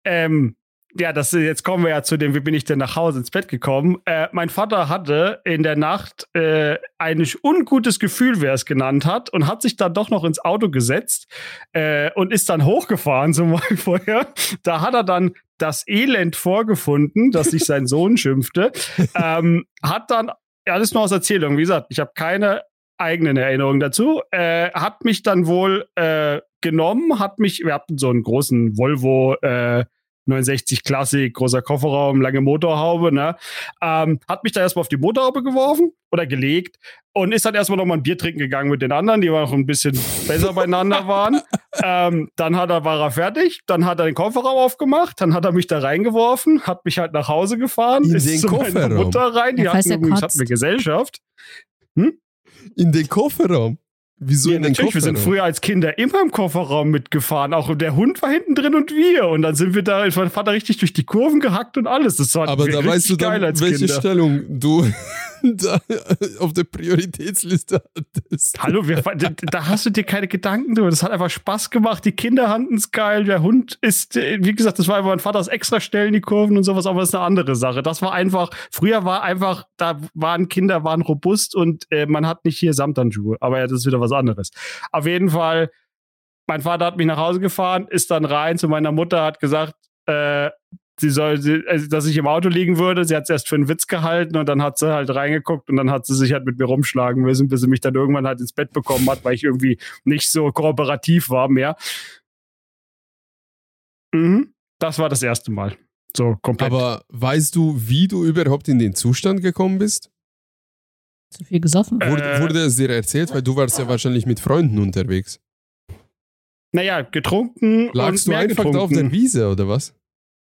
Ähm, ja, das jetzt kommen wir ja zu dem, wie bin ich denn nach Hause ins Bett gekommen? Äh, mein Vater hatte in der Nacht äh, ein ungutes Gefühl, wer es genannt hat, und hat sich dann doch noch ins Auto gesetzt äh, und ist dann hochgefahren zum Wahlfeuer. Da hat er dann das Elend vorgefunden, dass sich sein Sohn schimpfte. Ähm, hat dann alles nur aus Erzählung. Wie gesagt, ich habe keine eigenen Erinnerungen dazu. Äh, hat mich dann wohl äh, genommen, hat mich, wir hatten so einen großen Volvo äh, 69 Classic, großer Kofferraum, lange Motorhaube, ne? Ähm, hat mich da erstmal auf die Motorhaube geworfen oder gelegt und ist dann erstmal nochmal ein Bier trinken gegangen mit den anderen, die auch ein bisschen besser beieinander waren. Ähm, dann hat er, war er fertig, dann hat er den Kofferraum aufgemacht, dann hat er mich da reingeworfen, hat mich halt nach Hause gefahren, In ist den zu meiner Kofferraum? Mutter rein, die Ja, kotzt. hatten wir Gesellschaft. In den Kofferraum. Wieso Ja, in den natürlich, wir sind früher als Kinder immer im Kofferraum mitgefahren. Auch der Hund war hinten drin und wir. Und dann sind wir da, mein Vater richtig durch die Kurven gehackt und alles. Das war Aber da weißt du dann, welche Kinder. Stellung du da auf der Prioritätsliste hattest. Hallo, wir, da, hast du dir keine Gedanken drüber. Das hat einfach Spaß gemacht. Die Kinder fanden es geil. Der Hund ist, äh, wie gesagt, das war einfach mein Vaters extra Stellen, die Kurven und sowas, aber das ist eine andere Sache. Das war einfach, früher war einfach, da waren Kinder, waren robust und äh, man hat nicht hier Samthandschuhe. Aber ja, das ist wieder was anderes. Auf jeden Fall, mein Vater hat mich nach Hause gefahren, ist dann rein zu meiner Mutter, hat gesagt, äh, sie soll, sie, also, dass ich im Auto liegen würde. Sie hat es erst für einen Witz gehalten und dann hat sie halt reingeguckt und dann hat sie sich halt mit mir rumschlagen müssen, bis sie mich dann irgendwann halt ins Bett bekommen hat, weil ich irgendwie nicht so kooperativ war mehr. Mhm. Das war das erste Mal. So komplett. Aber weißt du, wie du überhaupt in den Zustand gekommen bist? Zu viel gesoffen? Äh, Wurde, wurde es dir erzählt? Weil du warst ja wahrscheinlich mit Freunden unterwegs. naja, getrunken Lagst und du mehr einfach da auf getrunken. der Wiese oder was?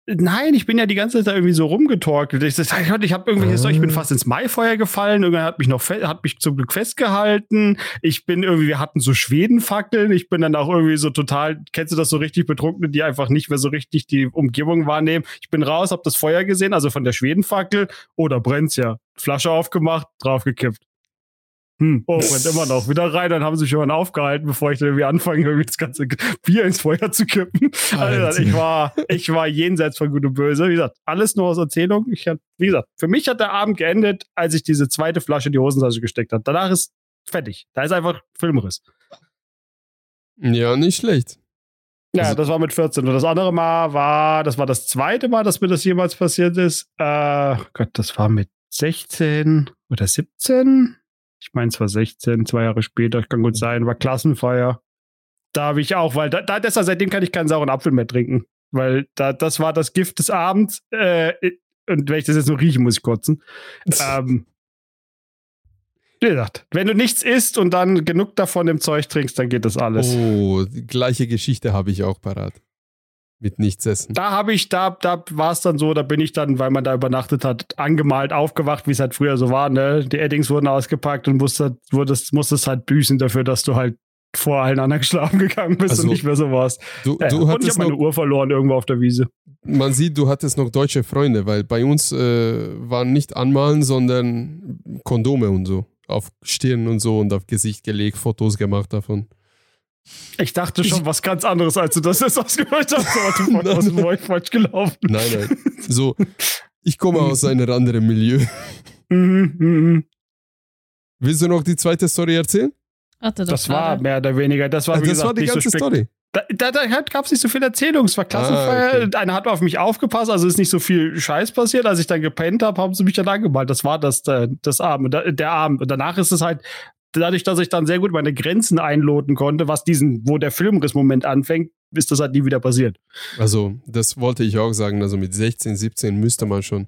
Nein, ich bin ja die ganze Zeit irgendwie so rumgetorkelt. Ich, das- ich habe irgendwelche, Ah. ich bin fast ins Maifeuer gefallen. Irgendwann hat mich noch, hat mich zum Glück festgehalten. Ich bin irgendwie, wir hatten so Schwedenfackeln. Ich bin dann auch irgendwie so total, kennst du das so richtig Betrunkene, die einfach nicht mehr so richtig die Umgebung wahrnehmen. Ich bin raus, hab das Feuer gesehen, also von der Schwedenfackel. Oh, da brennt's ja. Flasche aufgemacht, draufgekippt. Hm, oh, brennt immer noch. Wieder rein, dann haben sie sich schon aufgehalten, bevor ich dann irgendwie anfange, irgendwie das ganze Bier ins Feuer zu kippen. Alter. Also, ich war, ich war jenseits von Gut und Böse. Wie gesagt, alles nur aus Erzählung. Ich hab, wie gesagt, für mich hat der Abend geendet, als ich diese zweite Flasche in die Hosentasche gesteckt habe. Danach ist fertig. Da ist einfach Filmriss. Ja, nicht schlecht. Ja, Also- das war mit 14. Und das andere Mal war, das war das zweite Mal, dass mir das jemals passiert ist. Äh, Gott, das war mit 16 oder 17. Ich meine, es war 16, zwei Jahre später, kann gut sein, war Klassenfeier. Da habe ich auch, weil da, da deshalb, seitdem kann ich keinen sauren Apfel mehr trinken. Weil da, das war das Gift des Abends. Äh, und wenn ich das jetzt nur rieche, muss ich kotzen. ähm, wie gesagt, wenn du nichts isst und dann genug davon im Zeug trinkst, dann geht das alles. Oh, die gleiche Geschichte habe ich auch parat. Mit nichts essen. Da habe ich, da, da war es dann so, da bin ich dann, weil man da übernachtet hat, angemalt, aufgewacht, wie es halt früher so war, ne? Die Eddings wurden ausgepackt und musstest, wurdest, musstest halt büßen dafür, dass du halt vor allen anderen geschlafen gegangen bist Also, und nicht mehr so warst. Du, Ja, du und ich hattest habe meine noch, Uhr verloren irgendwo auf der Wiese. man sieht, du hattest noch deutsche Freunde, weil bei uns äh, waren nicht anmalen, sondern Kondome und so. Auf Stirn und so und auf Gesicht gelegt, Fotos gemacht davon. Ich dachte schon was ganz anderes, als du das jetzt ausgehört hast, aber du warst wohl falsch gelaufen. Nein, nein. So, ich komme aus einem anderen Milieu. Mhm, mhm. Willst du noch die zweite Story erzählen? Warte, das, Das war mehr oder weniger, das war, Ah, wie das gesagt, war die ganze so Story. Da, da, da gab es nicht so viel Erzählung. Es war Klassenfeier. Ah, okay. Einer hat auf mich aufgepasst, also ist nicht so viel Scheiß passiert. Als ich dann gepennt habe, haben sie mich dann angemalt. Das war das, äh, das Abend, der, der Abend. Und danach ist es halt, dadurch, dass ich dann sehr gut meine Grenzen einloten konnte, was diesen, wo der Filmriss-Moment anfängt, ist das halt nie wieder passiert. Also, das wollte ich auch sagen. Also mit 16, 17 müsste man schon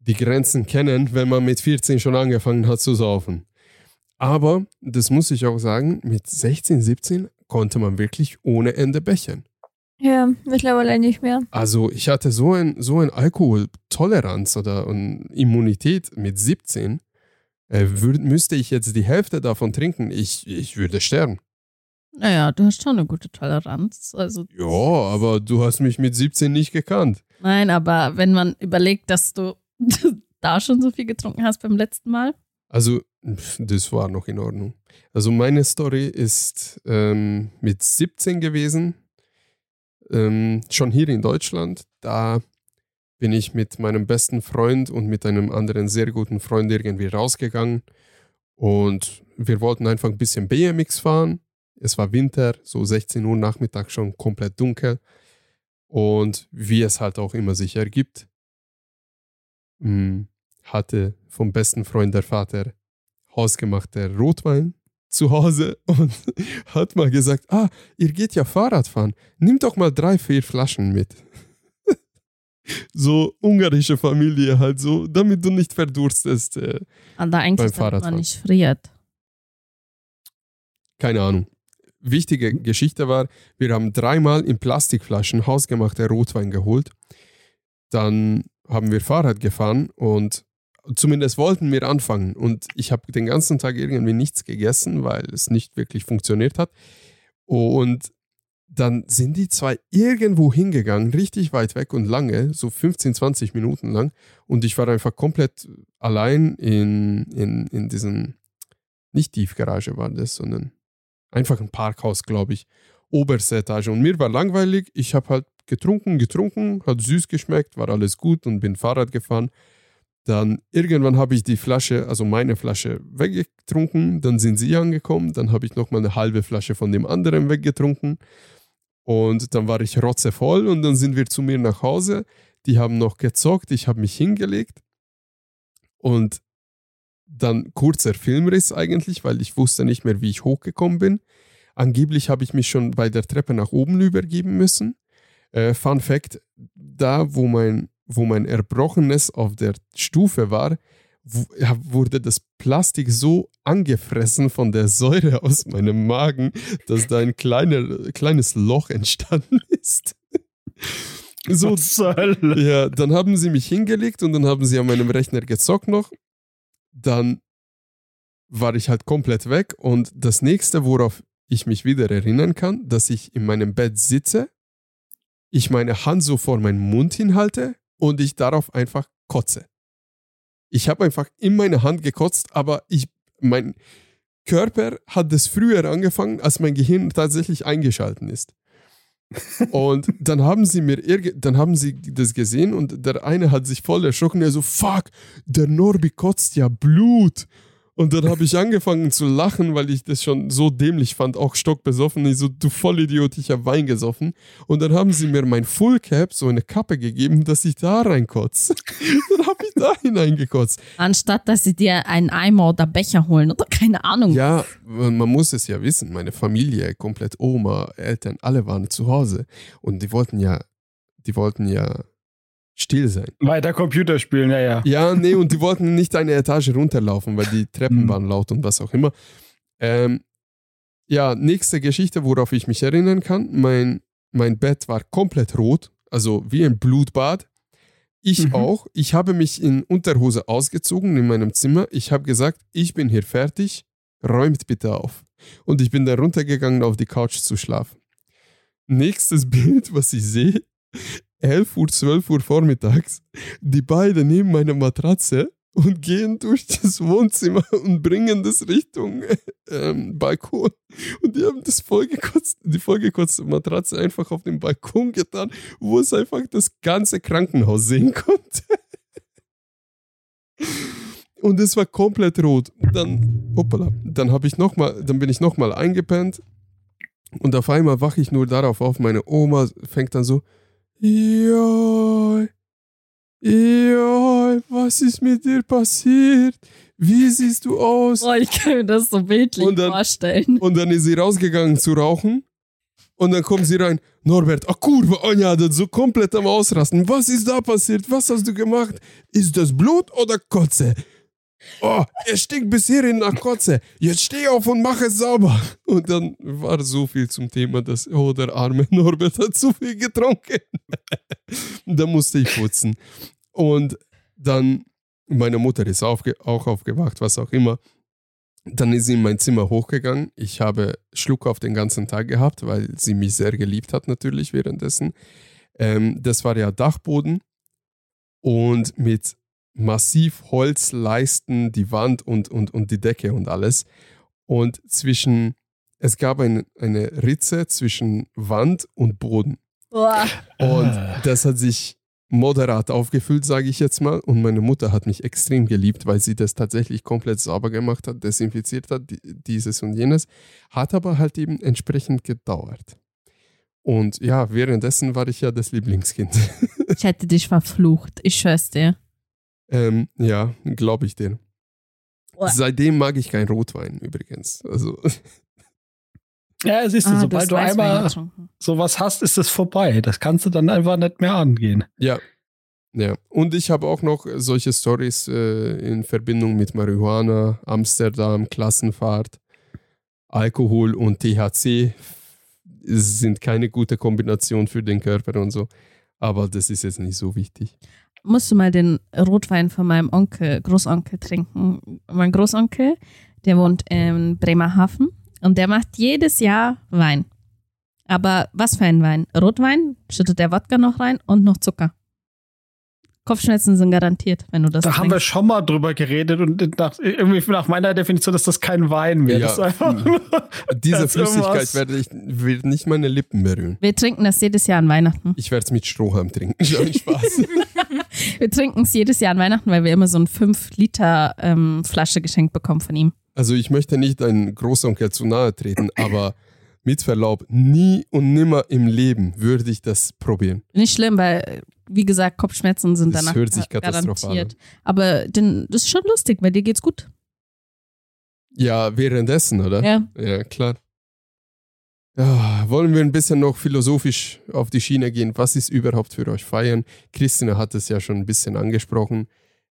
die Grenzen kennen, wenn man mit 14 schon angefangen hat zu saufen. Aber, das muss ich auch sagen, mit 16, 17 konnte man wirklich ohne Ende bechern. Ja, mittlerweile nicht mehr. Also ich hatte so ein, so ein Alkoholtoleranz oder Immunität mit 17, äh, würd, müsste ich jetzt die Hälfte davon trinken, ich, ich würde sterben. Naja, du hast schon eine gute Toleranz. Also, Ja, aber du hast mich mit 17 nicht gekannt. nein, aber wenn man überlegt, dass du da schon so viel getrunken hast beim letzten Mal. Also, das war noch in Ordnung. Also, meine Story ist ähm, mit 17 gewesen. ähm, schon hier in Deutschland. Da bin ich mit meinem besten Freund und mit einem anderen sehr guten Freund irgendwie rausgegangen und wir wollten einfach ein bisschen BMX fahren. Es war Winter, so 16 Uhr Nachmittag schon komplett dunkel und wie es halt auch immer sich ergibt, hm, hatte vom besten Freund der Vater hausgemachter Rotwein zu Hause und hat mal gesagt, ah, ihr geht ja Fahrrad fahren, nimm doch mal drei, vier Flaschen mit. So ungarische Familie halt so, damit du nicht verdurstest. Äh, Aber eigentlich Beim man nicht friert. keine Ahnung. Wichtige Geschichte war, wir haben dreimal in Plastikflaschen hausgemachter Rotwein geholt. Dann haben wir Fahrrad gefahren und zumindest wollten wir anfangen. Und ich habe den ganzen Tag irgendwie nichts gegessen, weil es nicht wirklich funktioniert hat. Und dann sind die zwei irgendwo hingegangen, richtig weit weg und lange, so 15, 20 Minuten lang. Und ich war einfach komplett allein in, in, in diesem, nicht Tiefgarage war das, sondern einfach ein Parkhaus, glaube ich, oberste Etage. Und mir war langweilig. Ich habe halt getrunken, getrunken, hat süß geschmeckt, war alles gut und bin Fahrrad gefahren. Dann irgendwann habe ich die Flasche, also meine Flasche, weggetrunken. Dann sind sie angekommen. Dann habe ich nochmal eine halbe Flasche von dem anderen weggetrunken. Und dann war ich rotzevoll und dann sind wir zu mir nach Hause. Die haben noch gezockt. Ich habe mich hingelegt. Und dann kurzer Filmriss eigentlich, weil ich wusste nicht mehr, wie ich hochgekommen bin. Angeblich habe ich mich schon bei der Treppe nach oben übergeben müssen. Äh, Fun Fact: Da, wo mein, wo mein Erbrochenes auf der Stufe war, wurde das Plastik so angefressen von der Säure aus meinem Magen, dass da ein kleiner, kleines Loch entstanden ist. so, Was ja, dann haben sie mich hingelegt und dann haben sie an meinem Rechner gezockt noch. Dann war ich halt komplett weg und das nächste, worauf ich mich wieder erinnern kann, dass ich in meinem Bett sitze, ich meine Hand so vor meinen Mund hinhalte und ich darauf einfach kotze. Ich habe einfach in meine Hand gekotzt, aber ich, mein Körper hat das früher angefangen, als mein Gehirn tatsächlich eingeschalten ist. Und dann haben sie mir, dann haben sie das gesehen und der eine hat sich voll erschrocken, er so, fuck, der Norbi kotzt ja Blut. Und dann habe ich angefangen zu lachen, weil ich das schon so dämlich fand, auch stockbesoffen. Ich so, du Vollidiot, ich habe Wein gesoffen. Und dann haben sie mir mein Full Cap, so eine Kappe gegeben, dass ich da reinkotze. dann habe ich da hineingekotzt. Anstatt, dass sie dir einen Eimer oder Becher holen oder keine Ahnung. Ja, man muss es ja wissen. Meine Familie, komplett Oma, Eltern, alle waren zu Hause. Und die wollten ja, die wollten ja still sein. Weiter Computer spielen, ja, ja. Ja, nee, und die wollten nicht eine Etage runterlaufen, weil die Treppen Mhm. waren laut und was auch immer. Ähm, ja, nächste Geschichte, worauf ich mich erinnern kann. Mein, mein Bett war komplett rot, also wie ein Blutbad. Ich Mhm. auch. Ich habe mich in Unterhose ausgezogen in meinem Zimmer. Ich habe gesagt, ich bin hier fertig, räumt bitte auf. Und ich bin da runtergegangen auf die Couch zu schlafen. Nächstes Bild, was ich sehe, 11 Uhr, 12 Uhr vormittags, die beiden nehmen meine Matratze und gehen durch das Wohnzimmer und bringen das Richtung ähm, Balkon. Und die haben das vollgekotzt, die vollgekotzte Matratze einfach auf den Balkon getan, wo es einfach das ganze Krankenhaus sehen konnte. Und es war komplett rot. Dann, hoppala, dann habe ich noch mal, dann bin ich nochmal eingepennt und auf einmal wache ich nur darauf auf, meine Oma fängt dann so, Joi, joi, was ist mit dir passiert? Wie siehst du aus? Oh, ich kann mir das so bildlich Und dann- vorstellen. Und dann ist sie rausgegangen zu rauchen. Und dann kommt sie rein. Norbert, ah kurwa, Anja, das so komplett am Ausrasten. Was ist da passiert? Was hast du gemacht? Ist das Blut oder Kotze? Oh, es stinkt bis hierhin nach Kotze. Jetzt steh auf und mach es sauber. Und dann war so viel zum Thema, dass, oh, der arme Norbert hat zu viel getrunken. da musste ich putzen. Und dann, meine Mutter ist aufge auch aufgewacht, was auch immer. Dann ist sie in mein Zimmer hochgegangen. Ich habe Schluck auf den ganzen Tag gehabt, weil sie mich sehr geliebt hat natürlich währenddessen. Ähm, das war ja Dachboden und mit massiv Holzleisten die Wand und, und, und die Decke und alles. Und zwischen, es gab ein, eine Ritze zwischen Wand und Boden. Boah. Und Ah. das hat sich moderat aufgefüllt, sage ich jetzt mal. Und meine Mutter hat mich extrem geliebt, weil sie das tatsächlich komplett sauber gemacht hat, desinfiziert hat, di- dieses und jenes. Hat aber halt eben entsprechend gedauert. Und ja, währenddessen war ich ja das Lieblingskind. Ich hätte dich verflucht. Ich schwör's dir. Ähm, ja, glaube ich dir. Boah. Seitdem mag ich kein Rotwein übrigens. Also, Ja, siehst du, Ah, sobald du einmal sowas hast, ist es vorbei. Das kannst du dann einfach nicht mehr angehen. ja. Ja, und ich habe auch noch solche Stories äh, in Verbindung mit Marihuana, Amsterdam, Klassenfahrt, Alkohol und THC sind keine gute Kombination für den Körper und so. Aber das ist jetzt nicht so wichtig. Musst du mal den Rotwein von meinem Onkel, Großonkel trinken. Mein Großonkel, der wohnt in Bremerhaven und der macht jedes Jahr Wein. Aber was für ein Wein? Rotwein, schüttet der Wodka noch rein und noch Zucker. Kopfschmerzen sind garantiert, wenn du das Da haben wir trinkst. schon mal drüber geredet und nach, irgendwie nach meiner Definition ist das kein Wein mehr. Ja. Das ist einfach nur, Diese Flüssigkeit werde ich, wird nicht meine Lippen berühren. Wir trinken das jedes Jahr an Weihnachten. Ich werde es mit Strohhalm trinken. Nein, Spaß. Wir trinken es jedes Jahr an Weihnachten, weil wir immer so eine 5-Liter-Flasche geschenkt bekommen von ihm. Also ich möchte nicht deinen Großonkel zu nahe treten, aber mit Verlaub, nie und nimmer im Leben würde ich das probieren. Nicht schlimm, weil, wie gesagt, Kopfschmerzen sind Das danach hört sich garantiert. Aber den, das ist schon lustig, weil dir geht's gut. Ja, währenddessen, oder? Ja. Ja, klar. Ja, wollen wir ein bisschen noch philosophisch auf die Schiene gehen? Was ist überhaupt für euch Feiern? Christine hat es ja schon ein bisschen angesprochen.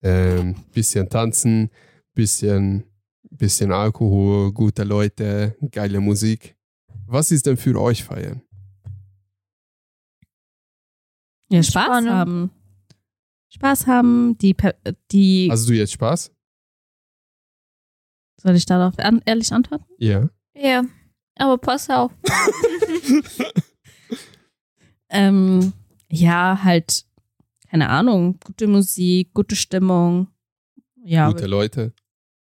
Ähm, bisschen tanzen, bisschen, bisschen Alkohol, gute Leute, geile Musik. Was ist denn für euch Feiern? Ja, Spaß Entspannung. haben. Spaß haben, die, Per- die Hast du jetzt Spaß? soll ich darauf an, ehrlich antworten? Ja. Ja, aber pass auf. Ähm, ja, halt, keine Ahnung, gute Musik, gute Stimmung. Ja, Gute Leute.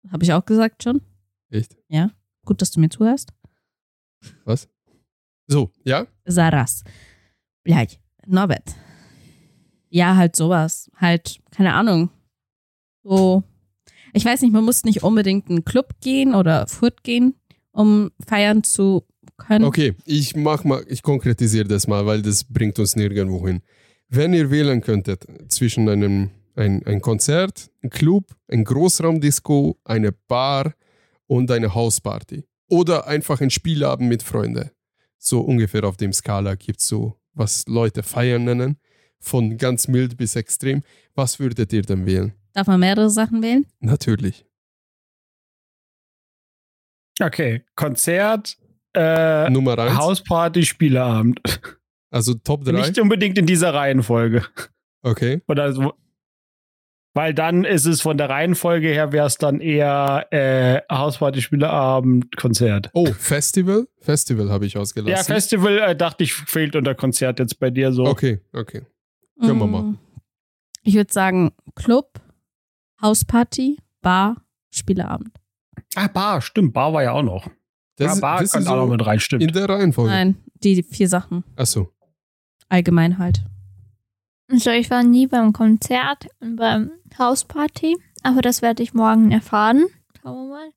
habe ich auch gesagt schon. Echt? Gut, dass du mir zuhörst. Was? So, ja? Saras. Blaj. Norbert. Ja, halt sowas. Halt, keine Ahnung. So. Ich weiß nicht, man muss nicht unbedingt in einen Club gehen oder Furt gehen, um feiern zu können. Okay, ich mach mal, ich konkretisiere das mal, weil das bringt uns nirgendwo hin. Wenn ihr wählen könntet zwischen einem ein, ein Konzert, ein Club, ein Großraumdisco, eine Bar und eine Hausparty oder einfach ein Spielabend mit Freunden, so ungefähr auf dem Skala gibt es so, was Leute feiern nennen, von ganz mild bis extrem. Was würdet ihr denn wählen? Darf man mehrere Sachen wählen? Natürlich. okay, Konzert, äh, Nummer eins, Hausparty, Spieleabend. also Top 3. Nicht unbedingt in dieser Reihenfolge. Okay. Oder so. Weil dann ist es von der Reihenfolge her, wäre es dann eher äh, Hausparty, Spieleabend, Konzert. Oh, Festival? Festival habe ich ausgelassen. Ja, Festival äh, dachte ich, fehlt unter Konzert jetzt bei dir so. Okay, okay. Können wir Mm. mal. Ich würde sagen Club, Hausparty, Bar, Spieleabend. Ah, Bar, stimmt, Bar war ja auch noch. Das, ja, Bar das kann ist auch noch so mit rein, in stimmt. der Reihenfolge. Nein, die vier Sachen. Achso. Allgemein halt. Also ich war nie beim Konzert und beim Hausparty, aber das werde ich morgen erfahren. Schauen wir mal.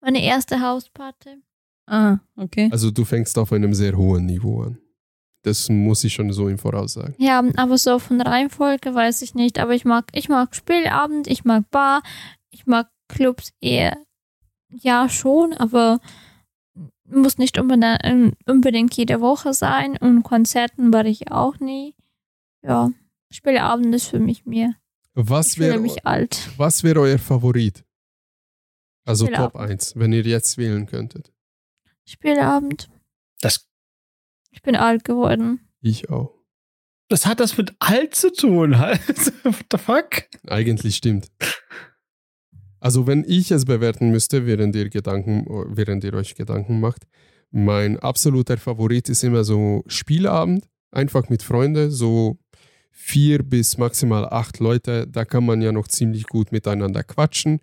Meine erste Hausparty. Ah, okay. Also du fängst auf einem sehr hohen Niveau an. Das muss ich schon so im Voraus sagen. Ja, aber so von der Reihenfolge weiß ich nicht. Aber ich mag, ich mag Spielabend, ich mag Bar, ich mag Clubs eher. Ja, schon, aber muss nicht unbedingt, unbedingt jede Woche sein. Und Konzerten war ich auch nie. Ja, Spielabend ist für mich mehr. Was Ich fühle wäre mich alt. was wär euer Favorit? Also. Top 1, wenn ihr jetzt wählen könntet. Spielabend. Das, Ich bin alt geworden. Ich auch. das hat das mit alt zu tun. halt. What the fuck? Eigentlich stimmt. Also wenn ich es bewerten müsste, während ihr Gedanken, während ihr euch Gedanken macht, mein absoluter Favorit ist immer so Spielabend, einfach mit Freunden, so vier bis maximal acht Leute, da kann man ja noch ziemlich gut miteinander quatschen,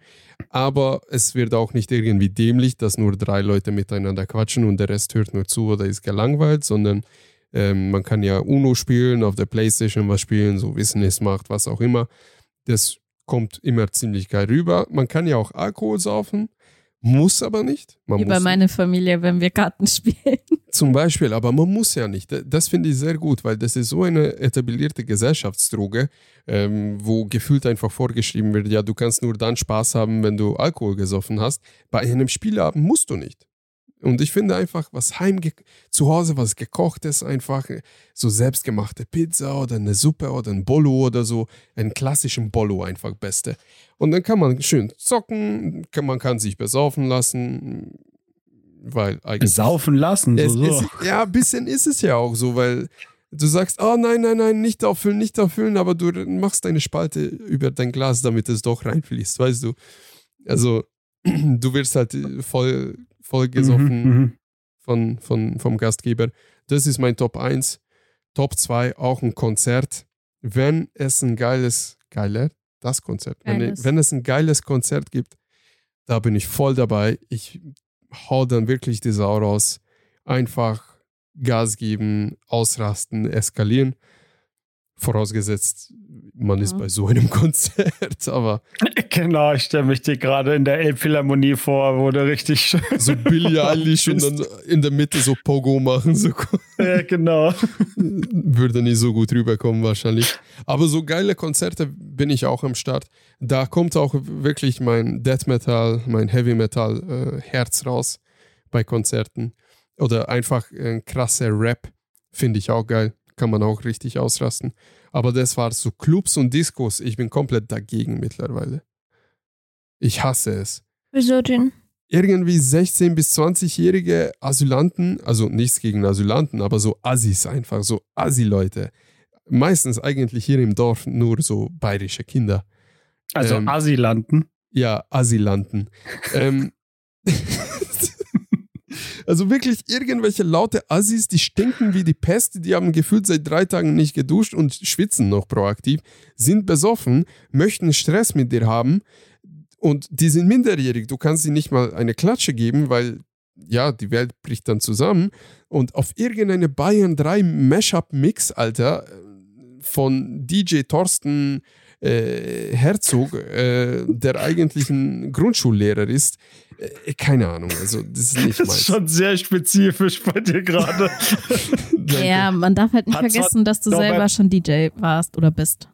aber es wird auch nicht irgendwie dämlich, dass nur drei Leute miteinander quatschen und der Rest hört nur zu oder ist gelangweilt, sondern Ähm, man kann ja Uno spielen, auf der Playstation was spielen, so Wissen es macht, was auch immer. Das kommt immer ziemlich geil rüber. Man kann ja auch Alkohol saufen, muss aber nicht. Man Wie bei meiner Familie, wenn wir Karten spielen. zum Beispiel, aber man muss ja nicht. Das finde ich sehr gut, weil das ist so eine etablierte Gesellschaftsdroge, ähm, wo gefühlt einfach vorgeschrieben wird, ja, du kannst nur dann Spaß haben, wenn du Alkohol gesoffen hast. Bei einem Spieleabend musst du nicht. Und ich finde einfach, was heim zu Hause was gekochtes, einfach so selbstgemachte Pizza oder eine Suppe oder ein Bolo oder so, einen klassischen Bolo einfach beste. Und dann kann man schön zocken, kann, man kann sich besaufen lassen, weil eigentlich. Saufen lassen, so, Es, so. es, ja, ein bisschen ist es ja auch so, weil du sagst, oh nein, nein, nein, nicht auffüllen, nicht auffüllen, aber du machst eine Spalte über dein Glas, damit es doch reinfließt, weißt du. Also, du wirst halt voll, voll gesoffen Mhm, mhm. von, von, vom Gastgeber. Das ist mein Top 1. Top 2, auch ein Konzert. Wenn es ein geiles, geiler, das Konzert, wenn, wenn es ein geiles Konzert gibt, da bin ich voll dabei. Ich hau dann wirklich die Sau raus. Einfach Gas geben, ausrasten, eskalieren. Vorausgesetzt, man ist Mhm. bei so einem Konzert, aber Genau, ich stelle mich dir gerade in der Elbphilharmonie vor, wo du richtig schön. so Billie Eilish und dann in der Mitte so Pogo machen, so ja, genau. würde nicht so gut rüberkommen wahrscheinlich. Aber so geile Konzerte bin ich auch am Start. Da kommt auch wirklich mein Death Metal, mein Heavy Metal äh, Herz raus bei Konzerten. Oder einfach ein krasser Rap finde ich auch geil. Kann man auch richtig ausrasten. Aber das war so Clubs und Discos. Ich bin komplett dagegen mittlerweile. Ich hasse es Wieso denn? irgendwie 16- bis 20-jährige Asylanten, also nichts gegen Asylanten, aber so Assis einfach, so Assi-Leute. Meistens eigentlich hier im Dorf nur so bayerische Kinder. Also Ähm, Asylanten. Ja, Asylanten. ähm, also wirklich irgendwelche laute Assis, die stinken wie die Pest, die haben gefühlt seit drei Tagen nicht geduscht und schwitzen noch proaktiv, sind besoffen, möchten Stress mit dir haben und die sind minderjährig. Du kannst ihnen nicht mal eine Klatsche geben, weil ja, die Welt bricht dann zusammen und auf irgendeine Bayern 3 Mashup-Mix, Alter, von DJ Thorsten äh, Herzog, äh, der eigentlich ein Grundschullehrer ist. Äh, keine Ahnung, also das ist nicht Das ist meins. schon sehr spezifisch bei dir gerade. Ja, man darf halt nicht Hat's vergessen, dass du Norbert- selber schon DJ warst oder bist.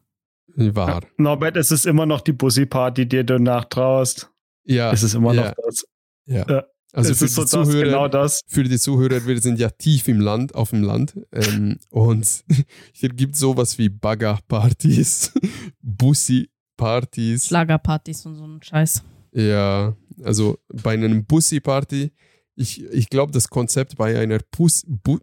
Wahr. Norbert, es ist immer noch die Bussi-Party, die du nachtraust. Ja, Es ist immer ja, noch das. ja. Ja. Also es für ist so die, das, Zuhörer, genau das. für die Zuhörer, wir sind ja tief im Land, auf dem Land. Ähm, und hier gibt es sowas wie Baggerpartys, Bussi-Partys. Schlagerpartys und so ein Scheiß. Ja, also bei einem Bussi-Party, ich, ich glaube, das Konzept bei einer Bus, Bu,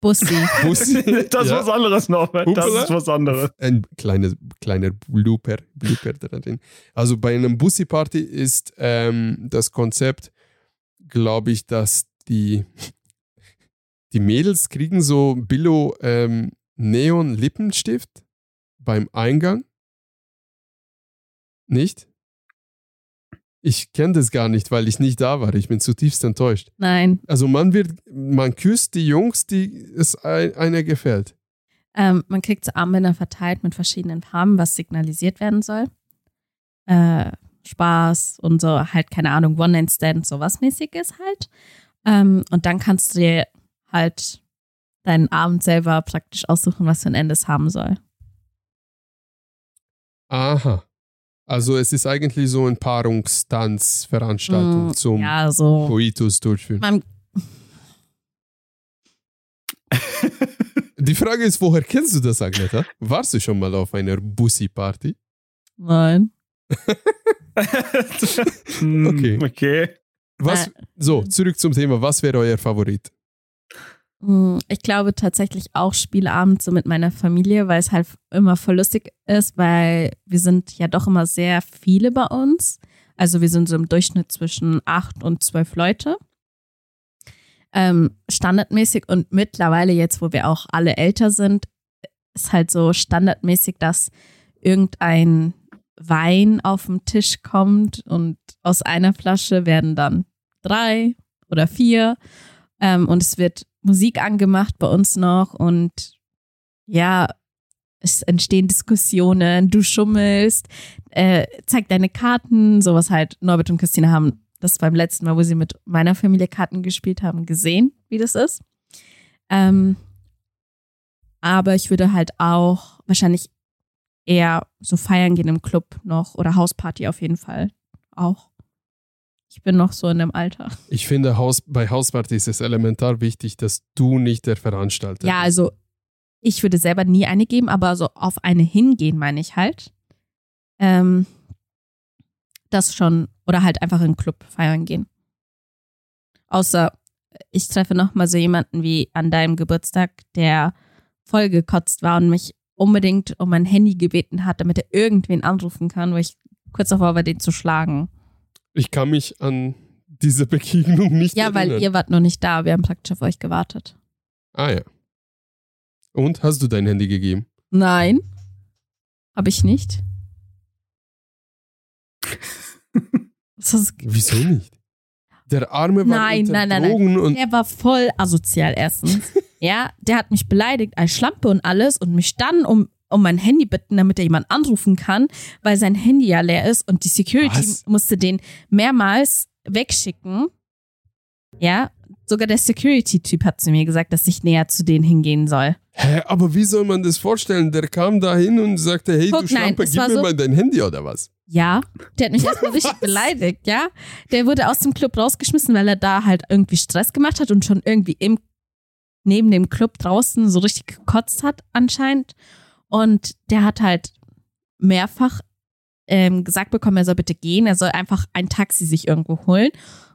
Bussi. Bussi, das ist ja, was anderes, Norbert. Das ist was anderes. ein kleiner, kleiner Blooper, Blooper drin. Also bei einem Bussi-Party ist ähm, das Konzept, glaube ich, dass die, die Mädels kriegen so Billo ähm, Neon-Lippenstift beim Eingang. Nicht? Ich kenne das gar nicht, weil ich nicht da war. Ich bin zutiefst enttäuscht. Nein. Also man wird, man küsst die Jungs, die es ein, einer gefällt. Ähm, man kriegt so Armbänder verteilt mit verschiedenen Farben, was signalisiert werden soll. Äh, Spaß und so, halt, keine Ahnung, One-Night-Stand, sowas mäßiges halt. Ähm, und dann kannst du dir halt deinen Abend selber praktisch aussuchen, was für ein Ende es haben soll. Aha. Also es ist eigentlich so ein Paarungstanzveranstaltung Mm, zum Ja, so. Coitus durchführen. Man, Die Frage ist, woher kennst du das, Agneta? Warst du schon mal auf einer Bussi-Party? nein. Hm, Okay. Okay. Was, Äh, so, zurück zum Thema. Was wäre euer Favorit? Mm, Ich glaube tatsächlich auch Spieleabend so mit meiner Familie, weil es halt immer voll lustig ist, weil wir sind ja doch immer sehr viele bei uns. Also wir sind so im Durchschnitt zwischen acht und zwölf Leute. Ähm, standardmäßig und mittlerweile jetzt, wo wir auch alle älter sind, ist halt so standardmäßig, dass irgendein Wein auf den Tisch kommt und aus einer Flasche werden dann drei oder vier ähm, und es wird Musik angemacht bei uns noch und ja, es entstehen Diskussionen, du schummelst, äh, zeig deine Karten, sowas halt. Norbert und Christina haben das beim letzten Mal, wo sie mit meiner Familie Karten gespielt haben, gesehen, wie das ist. Ähm, aber ich würde halt auch wahrscheinlich eher so feiern gehen im Club noch oder Hausparty auf jeden Fall auch. Ich bin noch so in dem Alter. Ich finde, Haus, bei Hausparty ist es elementar wichtig, dass du nicht der Veranstalter Ja, bist. also ich würde selber nie eine geben, aber so auf eine hingehen, meine ich halt. Ähm, das schon. Oder halt einfach in einen Club feiern gehen. Außer ich treffe noch mal so jemanden wie an deinem Geburtstag, der voll gekotzt war und mich unbedingt um mein Handy gebeten hat, damit er irgendwen anrufen kann, wo ich kurz davor war, den zu schlagen. Ich kann mich an diese Begegnung nicht Ja, erinnern. weil ihr wart noch nicht da. Wir haben praktisch auf euch gewartet. ah ja. Und, hast du dein Handy gegeben? Nein. Habe ich nicht. Wieso nicht? Der Arme war Nein, unter nein, nein, nein. Drogen und Der war voll asozial erstens. ja, der hat mich beleidigt als Schlampe und alles und mich dann um, um mein Handy bitten, damit er jemand anrufen kann, weil sein Handy ja leer ist und die Security Was? musste den mehrmals wegschicken. Ja, sogar der Security-Typ hat zu mir gesagt, dass ich näher zu denen hingehen soll. Hä, aber wie soll man das vorstellen? Der kam da hin und sagte, hey, Guck, du Schlampe, gib mir so- mal dein Handy oder was? Ja, der hat mich erstmal richtig beleidigt, ja. Der wurde aus dem Club rausgeschmissen, weil er da halt irgendwie Stress gemacht hat und schon irgendwie im, neben dem Club draußen so richtig gekotzt hat anscheinend. Und der hat halt mehrfach ähm, gesagt bekommen, er soll bitte gehen, er soll einfach ein Taxi sich irgendwo holen.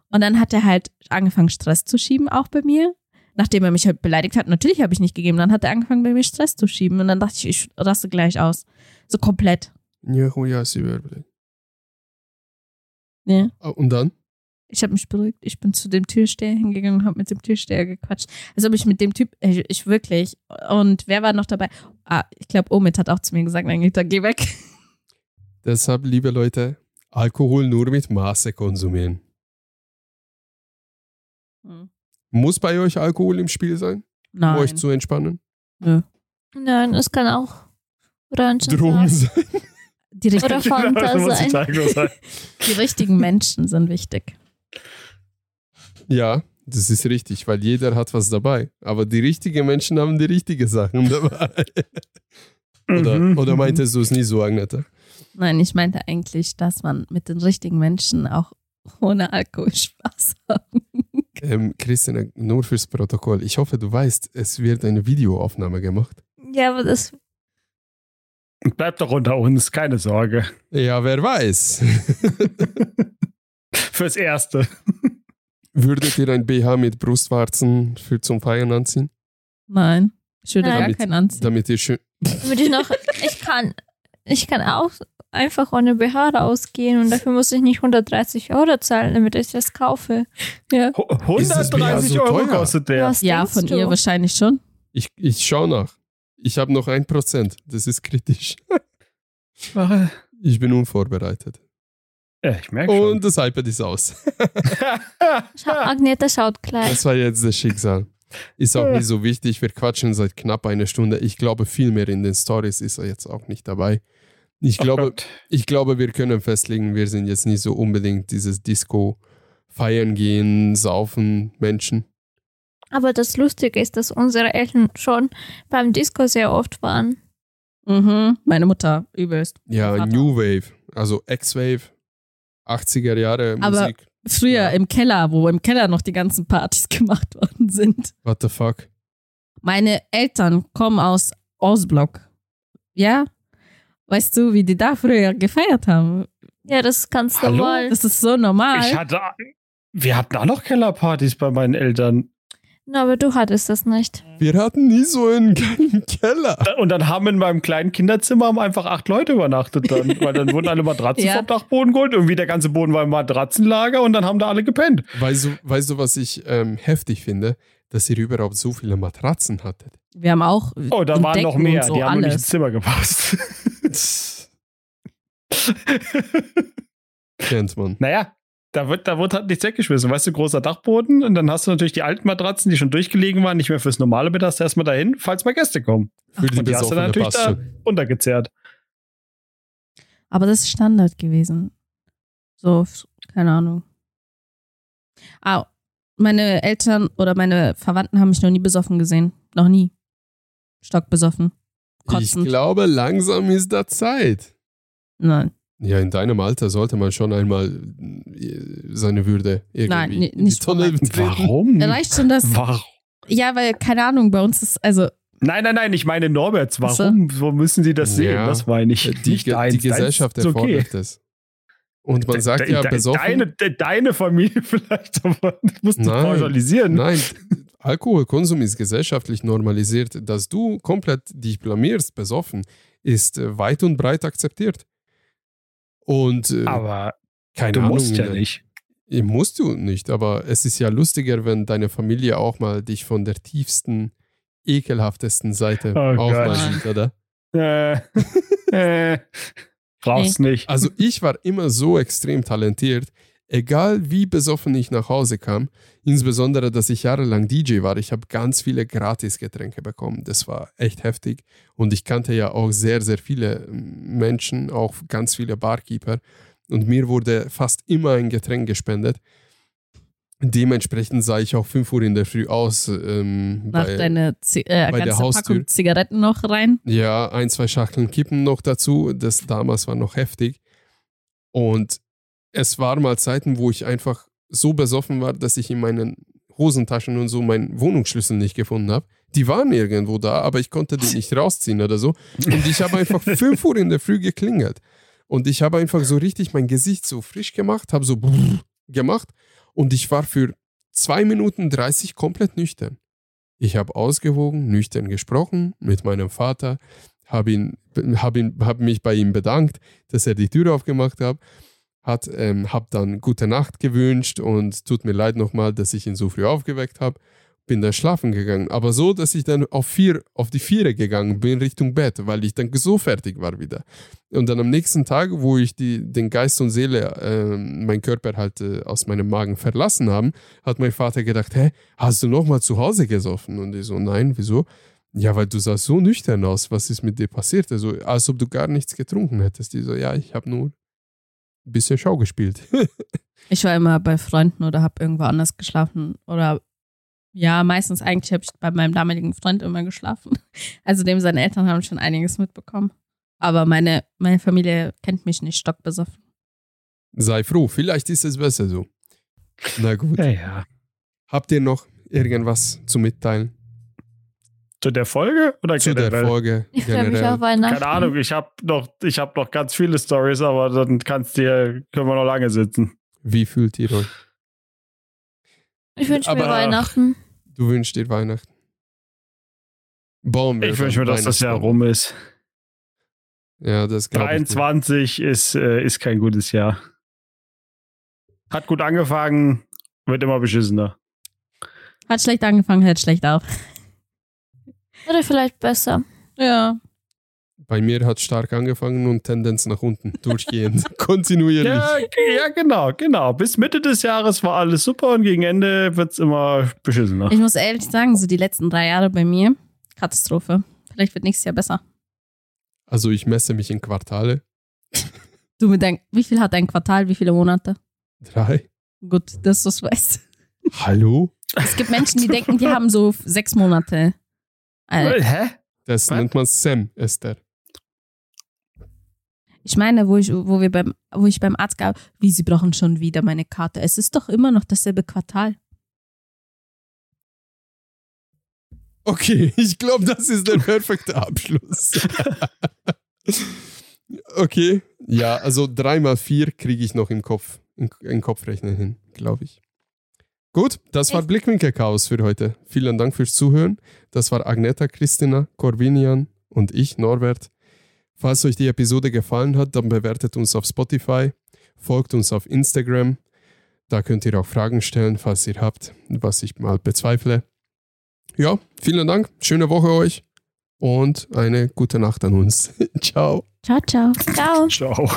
Und dann hat er halt angefangen, Stress zu schieben, auch bei mir. Nachdem er mich halt beleidigt hat, natürlich habe ich nicht gegeben, dann hat er angefangen, bei mir Stress zu schieben. Und dann dachte ich, ich raste gleich aus. So komplett. Ja, oh ja, sie überlegt. Ja. Ah, Und dann? Ich habe mich beruhigt. Ich bin zu dem Türsteher hingegangen und habe mit dem Türsteher gequatscht. Also ob ich mit dem Typ, ich, ich wirklich. Und wer war noch dabei? Ah, ich glaube, Omid hat auch zu mir gesagt, nein, Rita, geh weg. Deshalb, liebe Leute, Alkohol nur mit Maße konsumieren. Hm. Muss bei euch Alkohol im Spiel sein, um Nein. euch zu entspannen? Nö. Nein, es kann auch Drogen Orangensaft sein? Die, richt oder Fanta sein. sein. die richtigen Menschen sind wichtig. Ja, das ist richtig, weil jeder hat was dabei. Aber die richtigen Menschen haben die richtigen Sachen dabei. oder, Mhm. oder meintest du es nie so, Agneta? Nein, ich meinte eigentlich, dass man mit den richtigen Menschen auch ohne Alkohol Spaß haben. Ähm, Christina, nur fürs Protokoll. Ich hoffe, du weißt, es wird eine Videoaufnahme gemacht. Ja, aber das Bleibt doch unter uns, keine Sorge. Ja, wer weiß. Fürs Erste. Würdet ihr ein BH mit Brustwarzen für zum Feiern anziehen? Nein, ich würde Nein. gar Damit- keinen anziehen. Damit ihr schön. würde ich noch, ich kann, ich kann auch einfach ohne BH rausgehen und dafür muss ich nicht 130 Euro zahlen, damit ich das kaufe. BH 130 so Euro teuer? kostet der. Was Ja, von du? ihr wahrscheinlich schon. Ich, ich schau nach. Ich habe noch ein Prozent. Das ist kritisch. Ich bin unvorbereitet. Ich merke schon. Und das iPad ist aus. Schau, Agneta schaut gleich. Das war jetzt das Schicksal. Ist auch nicht so wichtig. Wir quatschen seit knapp einer Stunde. Ich glaube, viel mehr in den Stories ist er jetzt auch nicht dabei. Ich Oh glaube, Gott. ich glaube, wir können festlegen, wir sind jetzt nicht so unbedingt dieses Disco feiern gehen, saufen Menschen. Aber das Lustige ist, dass unsere Eltern schon beim Disco sehr oft waren. Mhm. Meine Mutter, übelst. Ja, Vater. New Wave, also X-Wave, 80er Jahre Aber- Musik. Früher Ja. im Keller, wo im Keller noch die ganzen Partys gemacht worden sind. What the fuck? Meine Eltern kommen aus Ostblock. Ja? Weißt du, wie die da früher gefeiert haben? Ja, das ist ganz Hallo? normal. Das ist so normal. Ich hatte, wir hatten auch noch Kellerpartys bei meinen Eltern. Na, aber du hattest das nicht. Wir hatten nie so einen geilen Keller. Und dann haben in meinem kleinen Kinderzimmer haben einfach acht Leute übernachtet dann. weil dann wurden alle Matratzen Ja. vom Dachboden geholt. Irgendwie der ganze Boden war im Matratzenlager und dann haben da alle gepennt. Weißt du, weißt du was ich ähm, heftig finde? Dass ihr überhaupt so viele Matratzen hattet. Wir haben auch. Oh, da waren noch mehr. So Die haben nicht ins. Zimmer gepasst. Kennt man. naja, Da wird, da wird halt nichts weggeschmissen. Weißt du, großer Dachboden und dann hast du natürlich die alten Matratzen, die schon durchgelegen waren, nicht mehr fürs normale Bett, hast du erstmal dahin, falls mal Gäste kommen. Für die Und die hast du dann natürlich da schon. untergezerrt. Aber das ist Standard gewesen. So, keine Ahnung. Ah, meine Eltern oder meine Verwandten haben mich noch nie besoffen gesehen. Noch nie. Stockbesoffen. Ich Kotzend. glaube, langsam ist da Zeit. Nein. Ja, in deinem Alter sollte man schon einmal äh, seine Würde irgendwie Nein, ni- in die nicht Tonne. Warum? Reicht schon das? Warum? Ja, weil, keine Ahnung, bei uns ist, also, Nein, nein, nein, ich meine Norberts. Ach so. Warum? Wo müssen sie das sehen? Ja. Das meine ich. Die, nicht deins. die Gesellschaft ist okay. erfordert es. Und man sagt De- ja, de- besoffen. Deine, de- deine Familie vielleicht, aber du musst nicht Nein. pauschalisieren. Nein, Alkoholkonsum ist gesellschaftlich normalisiert. Dass du komplett dich blamierst, besoffen, ist äh, weit und breit akzeptiert. Und äh, Aber keine du Ahnung. musst ja äh, nicht. Musst du nicht, aber es ist ja lustiger, wenn deine Familie auch mal dich von der tiefsten, ekelhaftesten Seite Oh auch mal Gott. sieht, oder? Äh, äh, brauchst nicht. Also ich war immer so extrem talentiert, egal wie besoffen ich nach Hause kam, insbesondere, dass ich jahrelang DJ war, ich habe ganz viele Gratisgetränke bekommen. Das war echt heftig. Und ich kannte ja auch sehr, sehr viele ähm, Menschen, auch ganz viele Barkeeper. Und mir wurde fast immer ein Getränk gespendet. Dementsprechend sah ich auch 5 Uhr in der Früh aus. Ähm, mach bei- deine Zi äh, bei ganze. Packung Zigaretten noch rein. Ja, ein, zwei Schachteln Kippen noch dazu. Das damals war noch heftig. Und es waren mal Zeiten, wo ich einfach so besoffen war, dass ich in meinen Hosentaschen und so meinen Wohnungsschlüssel nicht gefunden habe. Die waren irgendwo da, aber ich konnte die nicht rausziehen oder so. Und ich habe einfach 5 Uhr in der Früh geklingelt. Und ich habe einfach so richtig mein Gesicht so frisch gemacht, habe so gemacht. Und ich war für 2 Minuten 30 komplett nüchtern. Ich habe ausgewogen, nüchtern gesprochen mit meinem Vater, habe ihn, hab ihn, hab mich bei ihm bedankt, dass er die Tür aufgemacht hat, hat ähm, habe dann gute Nacht gewünscht und tut mir leid nochmal, dass ich ihn so früh aufgeweckt habe. Bin dann schlafen gegangen, aber so, dass ich dann auf, vier, auf die Viere gegangen bin Richtung Bett, weil ich dann so fertig war wieder. Und dann am nächsten Tag, wo ich die, den Geist und Seele, äh, mein Körper halt äh, aus meinem Magen verlassen haben, hat mein Vater gedacht, hä, hast du nochmal zu Hause gesoffen? Und ich so, nein, wieso? Ja, weil du sahst so nüchtern aus. Was ist mit dir passiert? Also, als ob du gar nichts getrunken hättest. Die so, ja, ich habe nur ein bisschen Schau gespielt. Ich war immer bei Freunden oder habe irgendwo anders geschlafen. Oder ja, meistens eigentlich habe ich bei meinem damaligen Freund immer geschlafen. Also dem seine Eltern haben schon einiges mitbekommen. Aber meine, meine Familie kennt mich nicht stockbesoffen. Sei froh, vielleicht ist es besser so. Na gut. Ja, ja. Habt ihr noch irgendwas zu mitteilen Zu der Folge oder zu der generell? Folge? Ich freue mich auf Weihnachten. Keine Ahnung, ich habe noch, ich hab noch ganz viele Stories, aber dann kannst dir, können wir noch lange sitzen. Wie fühlt ihr euch? Ich wünsche mir Weihnachten. Du wünschst dir Weihnachten. Wir Ich wünsche mir, dass das Jahr rum ist. Ja, das glaube ich. dir. 23 ist, äh, ist kein gutes Jahr. Hat gut angefangen, wird immer beschissener. Hat schlecht angefangen, hört schlecht auf. Oder vielleicht besser. Ja. Bei mir hat stark angefangen und Tendenz nach unten, durchgehend, kontinuierlich. Ja, ja, genau, genau. Bis Mitte des Jahres war alles super und gegen Ende wird es immer beschissener. Ich muss ehrlich sagen, so die letzten drei Jahre bei mir, Katastrophe. Vielleicht wird nächstes Jahr besser. Also ich messe mich in Quartale. Du mit dein, wie viel hat dein Quartal, wie viele Monate? Drei. Gut, dass du es weißt. Hallo? Es gibt Menschen, die denken, die haben so sechs Monate. Äh, Hä? Das Was? nennt man Sam, Esther. Ich meine, wo ich, wo wir beim, wo ich beim Arzt gab, wie sie brauchen schon wieder meine Karte. Es ist doch immer noch dasselbe Quartal. Okay, ich glaube, das ist der perfekte Abschluss. okay, ja, also drei mal vier kriege ich noch im Kopf, in, in Kopfrechnen hin, glaube ich. Gut, das war Blickwinkel Chaos für heute. Vielen Dank fürs Zuhören. Das war Agneta, Christina, Corvinian und ich, Norbert. Falls euch die Episode gefallen hat, dann bewertet uns auf Spotify, folgt uns auf Instagram. Da könnt ihr auch Fragen stellen, falls ihr habt, was ich mal bezweifle. Ja, vielen Dank. Schöne Woche euch und eine gute Nacht an uns. Ciao. Ciao, ciao. Ciao. Ciao.